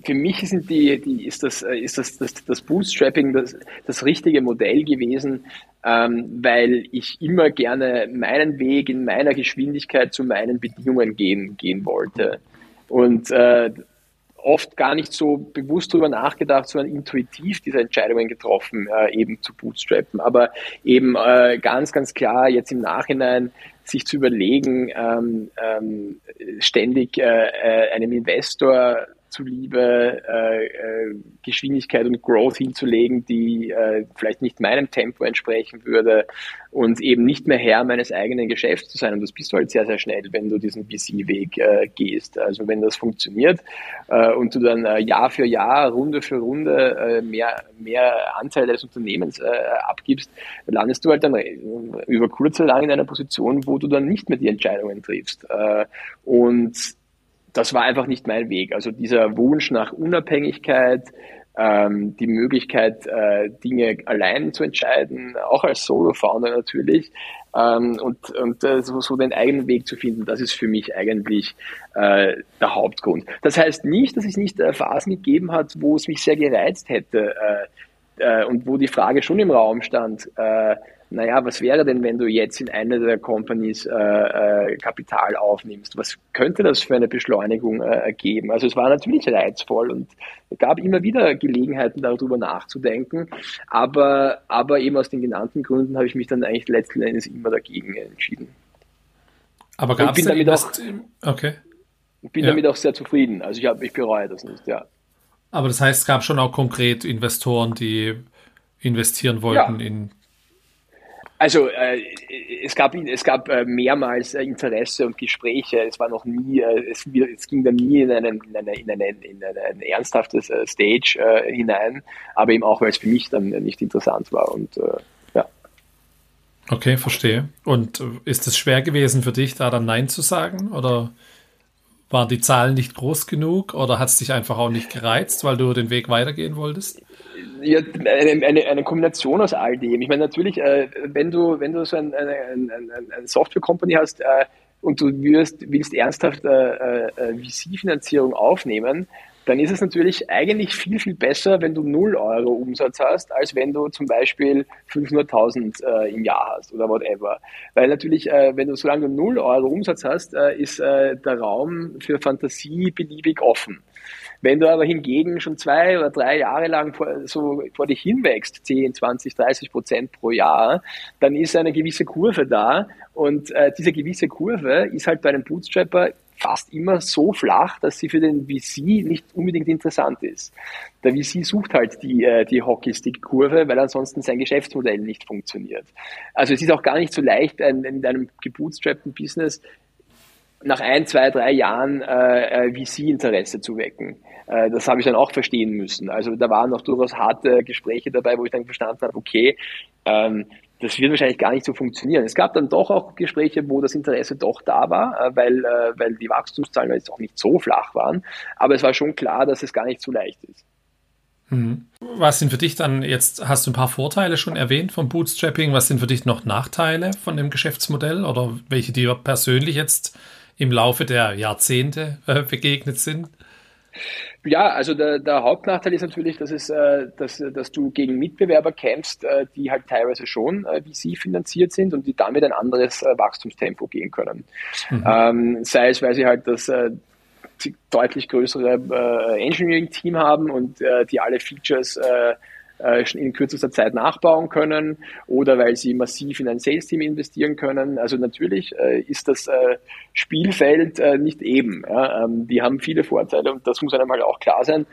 für mich sind die, die, ist, das, äh, ist das, das, das Bootstrapping das, das richtige Modell gewesen, ähm, weil ich immer gerne meinen Weg in meiner Geschwindigkeit zu meinen Bedingungen gehen, gehen wollte. Und äh, oft gar nicht so bewusst darüber nachgedacht, sondern intuitiv diese Entscheidungen getroffen, äh, eben zu bootstrappen. Aber eben äh, ganz, ganz klar jetzt im Nachhinein sich zu überlegen, ähm, ähm, ständig äh, äh einem Investor zuliebe äh, äh, Geschwindigkeit und Growth hinzulegen, die äh, vielleicht nicht meinem Tempo entsprechen würde und eben nicht mehr Herr meines eigenen Geschäfts zu sein. Und das bist du halt sehr, sehr schnell, wenn du diesen VC-Weg äh, gehst. Also wenn das funktioniert äh, und du dann äh, Jahr für Jahr, Runde für Runde äh, mehr, mehr Anteil des Unternehmens äh, abgibst, landest du halt dann über kurze lang in einer Position, wo du dann nicht mehr die Entscheidungen triffst. Äh, und das war einfach nicht mein Weg. Also dieser Wunsch nach Unabhängigkeit, ähm, die Möglichkeit, äh, Dinge allein zu entscheiden, auch als Solo-Founder natürlich, ähm, und, und äh, so, so, den eigenen Weg zu finden, das ist für mich eigentlich äh, der Hauptgrund. Das heißt nicht, dass es nicht äh, Phasen gegeben hat, wo es mich sehr gereizt hätte äh, äh, und wo die Frage schon im Raum stand, äh, naja, was wäre denn, wenn du jetzt in eine der Companies äh, äh, Kapital aufnimmst? Was könnte das für eine Beschleunigung äh, ergeben? Also es war natürlich reizvoll und es gab immer wieder Gelegenheiten, darüber nachzudenken, aber, aber eben aus den genannten Gründen habe ich mich dann eigentlich letzten Endes immer dagegen entschieden. Aber gab es damit auch, okay. Ich bin ja. damit auch sehr zufrieden. Also ich, hab, ich bereue das nicht, ja. Aber das heißt, es gab schon auch konkret Investoren, die investieren wollten ja. in also äh, es gab, es gab äh, mehrmals äh, Interesse und Gespräche. Es war noch nie, äh, es, es, ging dann nie in, einen, in, eine, in, eine, in ein ernsthaftes äh, Stage äh, hinein, aber eben auch, weil es für mich dann nicht interessant war. Und ja. Okay, verstehe. Und ist es schwer gewesen für dich, da dann Nein zu sagen? Oder waren die Zahlen nicht groß genug? Oder hat es dich einfach auch nicht gereizt, weil du den Weg weitergehen wolltest? ja, eine, eine, eine Kombination aus all dem. Ich meine, natürlich, äh, wenn du, wenn du so ein, eine, eine, eine Software-Company hast äh, und du wirst, willst ernsthaft äh, äh VC-Finanzierung aufnehmen, dann ist es natürlich eigentlich viel, viel besser, wenn du 0 Euro Umsatz hast, als wenn du zum Beispiel 500.000 äh, im Jahr hast oder whatever. Weil natürlich, äh, wenn du solange du 0 Euro Umsatz hast, äh, ist äh, der Raum für Fantasie beliebig offen. Wenn du aber hingegen schon zwei oder drei Jahre lang vor, so vor dich hinwächst, 10, 20, 30 Prozent pro Jahr, dann ist eine gewisse Kurve da und äh, diese gewisse Kurve ist halt bei einem Bootstrapper fast immer so flach, dass sie für den VC nicht unbedingt interessant ist. Der VC sucht halt die, äh, die Hockeystick-Kurve, weil ansonsten sein Geschäftsmodell nicht funktioniert. Also es ist auch gar nicht so leicht, in einem gebootstrappten Business nach ein, zwei, drei Jahren äh, äh VC-Interesse zu wecken. Äh, das habe ich dann auch verstehen müssen. Also da waren auch durchaus harte Gespräche dabei, wo ich dann verstanden habe, okay, ähm, das wird wahrscheinlich gar nicht so funktionieren. Es gab dann doch auch Gespräche, wo das Interesse doch da war, äh, weil, äh, weil die Wachstumszahlen jetzt auch nicht so flach waren. Aber es war schon klar, dass es gar nicht so leicht ist. Mhm. Was sind für dich dann jetzt, hast du ein paar Vorteile schon erwähnt vom Bootstrapping? Was sind für dich noch Nachteile von dem Geschäftsmodell oder welche dir persönlich jetzt im Laufe der Jahrzehnte äh, begegnet sind? Ja, also der, der Hauptnachteil ist natürlich, dass, es, äh, dass, dass du gegen Mitbewerber kämpfst, äh, die halt teilweise schon äh, wie sie finanziert sind und die damit ein anderes äh, Wachstumstempo gehen können. Mhm. Ähm, sei es, weil sie halt das äh, deutlich größere äh, Engineering-Team haben und die alle Features in kürzester Zeit nachbauen können oder weil sie massiv in ein Sales-Team investieren können. Also natürlich äh, ist das äh, Spielfeld nicht eben. Ähm, die haben viele Vorteile und das muss einem halt auch klar sein.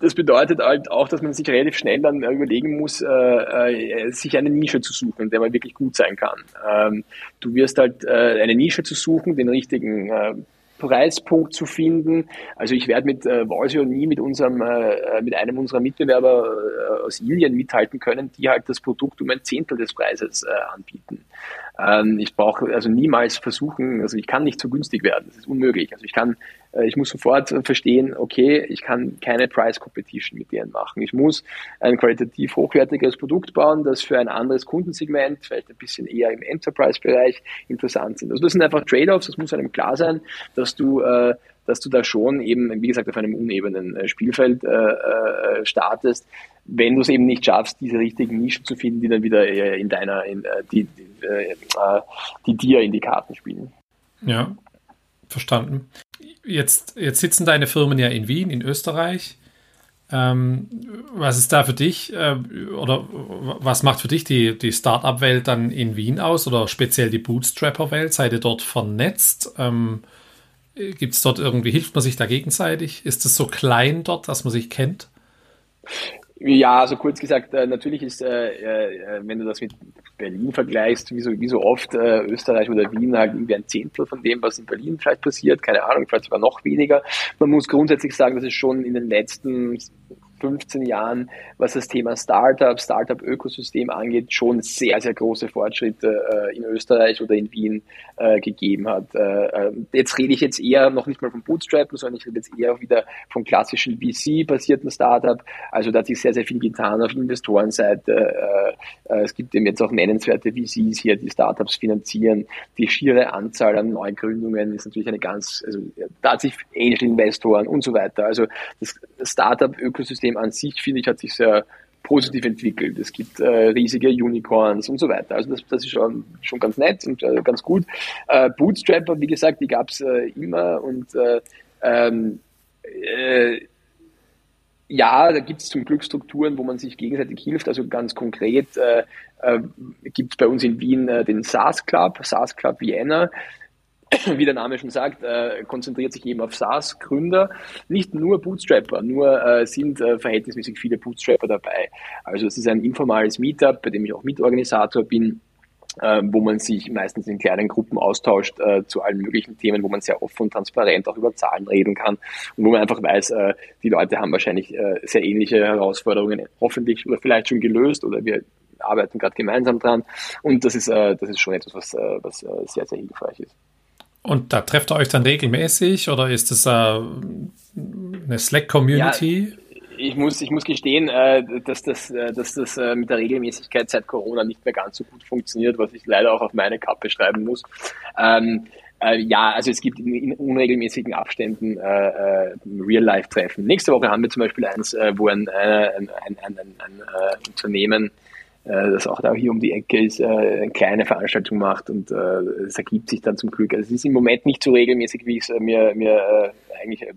Das bedeutet halt auch, dass man sich relativ schnell dann überlegen muss, sich eine Nische zu suchen, in der man wirklich gut sein kann. Ähm, du wirst halt eine Nische zu suchen, den richtigen Preispunkt zu finden. Also ich werde mit äh, Valsio nie mit unserem, äh, äh, mit einem unserer Mitbewerber äh, aus Indien mithalten können, die halt das Produkt um ein Zehntel des Preises äh, anbieten. Ähm, ich brauche also niemals versuchen, also ich kann nicht zu günstig werden, das ist unmöglich. Also ich kann, ich muss sofort verstehen, okay, ich kann keine Price Competition mit denen machen. Ich muss ein qualitativ hochwertiges Produkt bauen, das für ein anderes Kundensegment, vielleicht ein bisschen eher im Enterprise-Bereich interessant sind. Also das sind einfach Trade-offs, das muss einem klar sein, dass du äh, dass du da schon eben, wie gesagt, auf einem unebenen äh, Spielfeld äh, äh, startest, wenn du es eben nicht schaffst, diese richtigen Nischen zu finden, die dann wieder äh, in deiner, in, äh, die, die, äh, die dir in die Karten spielen. Ja, verstanden. Jetzt, jetzt sitzen deine Firmen ja in Wien, in Österreich. Ähm, was ist da für dich äh, oder was macht für dich die, die Startup-Welt dann in Wien aus oder speziell die Bootstrapper-Welt? Seid ihr dort vernetzt? Ähm, Gibt es dort irgendwie, hilft man sich da gegenseitig? Ist es so klein dort, dass man sich kennt? Ja, also kurz gesagt, äh, natürlich ist, äh, äh, wenn du das mit Berlin vergleichst, wie so, wie so oft Österreich oder Wien halt irgendwie ein Zehntel von dem, was in Berlin vielleicht passiert, keine Ahnung, vielleicht sogar noch weniger. Man muss grundsätzlich sagen, dass es schon in den letzten 15 Jahren, was das Thema Startup, Startup-Ökosystem angeht, schon sehr, sehr große Fortschritte äh, in Österreich oder in Wien äh, gegeben hat. Äh, äh jetzt rede ich jetzt eher noch nicht mal vom Bootstrappen, sondern ich rede jetzt eher wieder vom klassischen VC-basierten Startup. Also da hat sich sehr, sehr viel getan auf Investorenseite. Äh, äh, es gibt eben jetzt auch nennenswerte VCs hier, die Startups finanzieren. Die schiere Anzahl an Neugründungen ist natürlich eine ganz, also da hat sich Angel-Investoren und so weiter. Also das Startup-Ökosystem Ökosystem an sich, finde ich, hat sich sehr positiv entwickelt. Es gibt äh, riesige Unicorns und so weiter. Also das, das ist schon, schon ganz nett und äh, ganz gut. Äh, Bootstrapper, wie gesagt, die gab es äh, immer und äh, ähm, äh, ja, da gibt es zum Glück Strukturen, wo man sich gegenseitig hilft. Also ganz konkret äh, äh, gibt es bei uns in Wien äh, den SaaS Club, SaaS Club Vienna [COUGHS] wie der Name schon sagt, äh, konzentriert sich eben auf SaaS-Gründer. Nicht nur Bootstrapper, nur äh, sind äh, verhältnismäßig viele Bootstrapper dabei. Also es ist ein informales Meetup, bei dem ich auch Mitorganisator bin äh, wo man sich meistens in kleinen Gruppen austauscht äh, zu allen möglichen Themen, wo man sehr offen und transparent auch über Zahlen reden kann und wo man einfach weiß, äh, die Leute haben wahrscheinlich äh, sehr ähnliche Herausforderungen hoffentlich oder vielleicht schon gelöst oder wir arbeiten gerade gemeinsam dran und das ist, das ist schon etwas, was, was sehr, sehr hilfreich ist. Und da trefft ihr euch dann regelmäßig oder ist das äh, eine Slack-Community? Ja, ich muss, ich muss gestehen, äh, dass das, äh, dass das äh, mit der Regelmäßigkeit seit Corona nicht mehr ganz so gut funktioniert, was ich leider auch auf meine Kappe schreiben muss. Ähm, äh, ja, also es gibt in, unregelmäßigen Abständen äh, Real-Life-Treffen. Nächste Woche haben wir zum Beispiel eins, wo ein, ein, ein, ein, Unternehmen, das auch da hier um die Ecke ist, äh, eine kleine Veranstaltung macht und äh, es ergibt sich dann zum Glück. Also es ist im Moment nicht so regelmäßig, wie ich es mir, mir äh, eigentlich äh,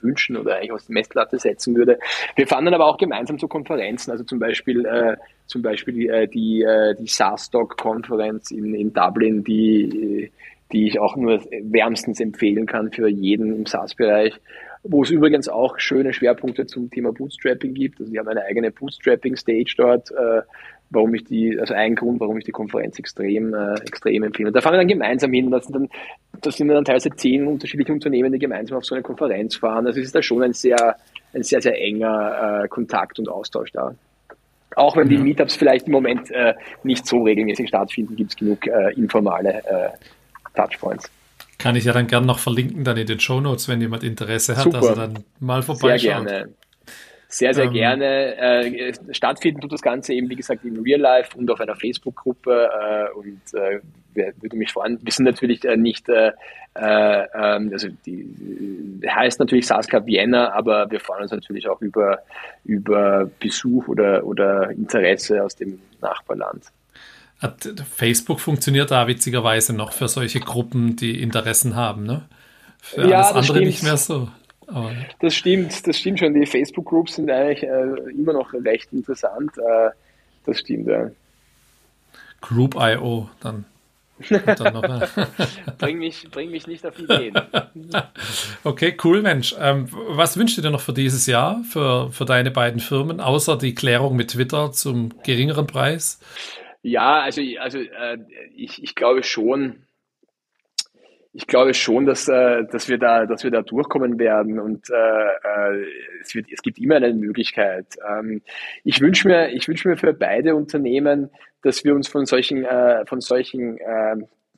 wünschen oder eigentlich aus der Messlatte setzen würde. Wir fahren dann aber auch gemeinsam zu Konferenzen, also zum Beispiel äh, zum Beispiel äh, die, äh, die SaaS-Doc-Konferenz in, in Dublin, die, die ich auch nur wärmstens empfehlen kann für jeden im SaaS-Bereich wo es übrigens auch schöne Schwerpunkte zum Thema Bootstrapping gibt. Also die haben eine eigene Bootstrapping-Stage dort, äh, warum ich die, also ein Grund, warum ich die Konferenz extrem, äh, extrem empfehle. Und da fahren wir dann gemeinsam hin. Das sind dann, das sind dann teilweise zehn unterschiedliche Unternehmen, die gemeinsam auf so eine Konferenz fahren. Also es ist da schon ein sehr, ein sehr, sehr enger äh, Kontakt und Austausch da. Auch wenn die Meetups vielleicht im Moment äh, nicht so regelmäßig stattfinden, gibt es genug äh, informale äh, Touchpoints. Kann ich ja dann gern noch verlinken dann in den Show Notes, wenn jemand Interesse hat, Super. dass er dann mal vorbeischaut. Sehr gerne. Sehr, sehr ähm, gerne. Äh, stattfinden tut das Ganze eben, wie gesagt, im Real Life und auf einer Facebook-Gruppe. Äh, und äh, würde mich freuen. Wir sind natürlich äh, nicht, äh, äh, ähm, also die heißt natürlich Club Vienna, aber wir freuen uns natürlich auch über, über Besuch oder, oder Interesse aus dem Nachbarland. Facebook funktioniert da witzigerweise noch für solche Gruppen, die Interessen haben, ne? Für ja, alles andere stimmt. nicht mehr so. Aber, Das stimmt, das stimmt schon. Die Facebook-Groups sind eigentlich äh, immer noch recht interessant. Äh, das stimmt, ja. Group.io dann. dann [LAUGHS] bring, mich, bring mich nicht auf Ideen. [LAUGHS] okay, cool, Mensch. Ähm, was wünschst du dir noch für dieses Jahr, für, für deine beiden Firmen, außer die Klärung mit Twitter zum geringeren Preis? Ja, also, also äh, ich, ich glaube schon, ich glaube schon, dass, äh, dass, wir da, dass wir da durchkommen werden und äh, äh, es, wird, es gibt immer eine Möglichkeit. Ähm, ich wünsche mir, ich wünsche mir für beide Unternehmen, dass wir uns von solchen, äh, von solchen äh,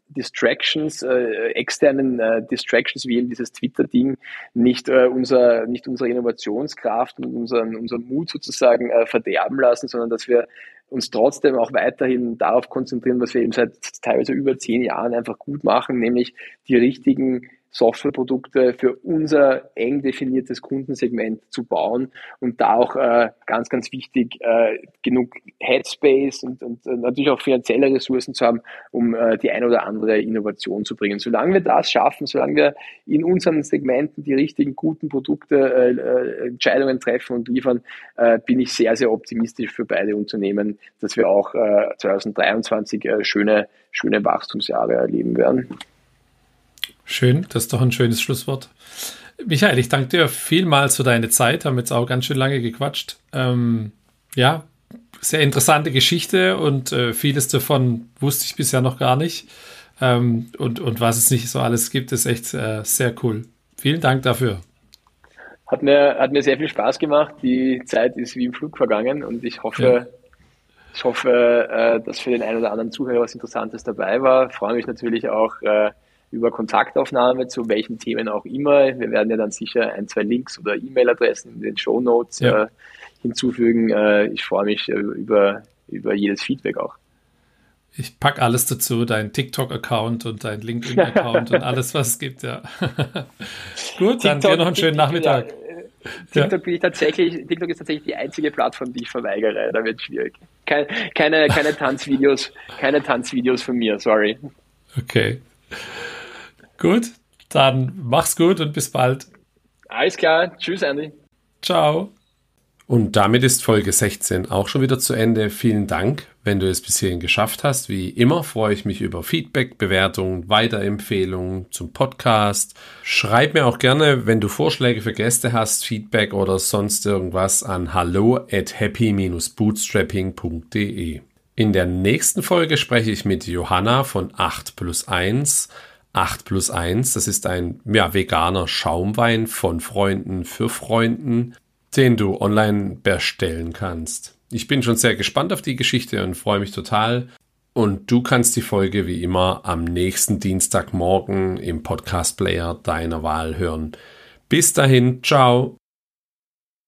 Distractions, äh, externen äh, Distractions wie eben dieses Twitter-Ding nicht, äh, unser, nicht unsere Innovationskraft und unseren, unseren Mut sozusagen äh, verderben lassen, sondern dass wir uns trotzdem auch weiterhin darauf konzentrieren, was wir eben seit teilweise über zehn Jahren einfach gut machen, nämlich die richtigen Softwareprodukte für unser eng definiertes Kundensegment zu bauen und da auch äh, ganz, ganz wichtig, äh, genug Headspace und, und äh, natürlich auch finanzielle Ressourcen zu haben, um äh, die ein oder andere Innovation zu bringen. Solange wir das schaffen, solange wir in unseren Segmenten die richtigen, guten Produkte, äh, äh Entscheidungen treffen und liefern, äh, bin ich sehr, sehr optimistisch für beide Unternehmen, dass wir auch äh, 2023 äh, schöne, schöne Wachstumsjahre erleben werden. Schön, das ist doch ein schönes Schlusswort. Michael, ich danke dir vielmals für deine Zeit. Haben jetzt auch ganz schön lange gequatscht. Ähm, ja, sehr interessante Geschichte und äh, vieles davon wusste ich bisher noch gar nicht. Ähm, und, und was es nicht so alles gibt, ist echt äh, sehr cool. Vielen Dank dafür. Hat mir, hat mir sehr viel Spaß gemacht. Die Zeit ist wie im Flug vergangen und ich hoffe, ja. ich hoffe, äh, dass für den einen oder anderen Zuhörer was Interessantes dabei war. Ich freue mich natürlich auch, äh, über Kontaktaufnahme zu welchen Themen auch immer. Wir werden ja dann sicher ein, zwei Links oder E-Mail-Adressen in den Show Notes ja. äh, hinzufügen. Äh, ich freue mich äh, über, über jedes Feedback auch. Ich packe alles dazu, dein TikTok-Account und dein LinkedIn-Account und alles, was es gibt, ja. [LAUGHS] Gut, dann TikTok, dir noch einen schönen Nachmittag. Ja, äh, TikTok, ja. bin ich tatsächlich, TikTok ist tatsächlich die einzige Plattform, die ich verweigere. Da wird es schwierig. Keine, keine, keine Tanzvideos, keine Tanzvideos von mir, sorry. Okay. Gut, dann mach's gut und bis bald. Alles klar. Tschüss, Andy. Ciao. Und damit ist Folge 16 auch schon wieder zu Ende. Vielen Dank, wenn du es bis hierhin geschafft hast. Wie immer freue ich mich über Feedback, Bewertungen, Weiterempfehlungen zum Podcast. Schreib mir auch gerne, wenn du Vorschläge für Gäste hast, Feedback oder sonst irgendwas an hallo at happy-bootstrapping.de. In der nächsten Folge spreche ich mit Johanna von 8 plus 1. 8 plus 1, das ist ein ja, veganer Schaumwein von Freunden für Freunden den du online bestellen kannst. Ich bin schon sehr gespannt auf die Geschichte und freue mich total. Und du kannst die Folge wie immer am nächsten Dienstagmorgen im Podcast Player deiner Wahl hören. Bis dahin, ciao.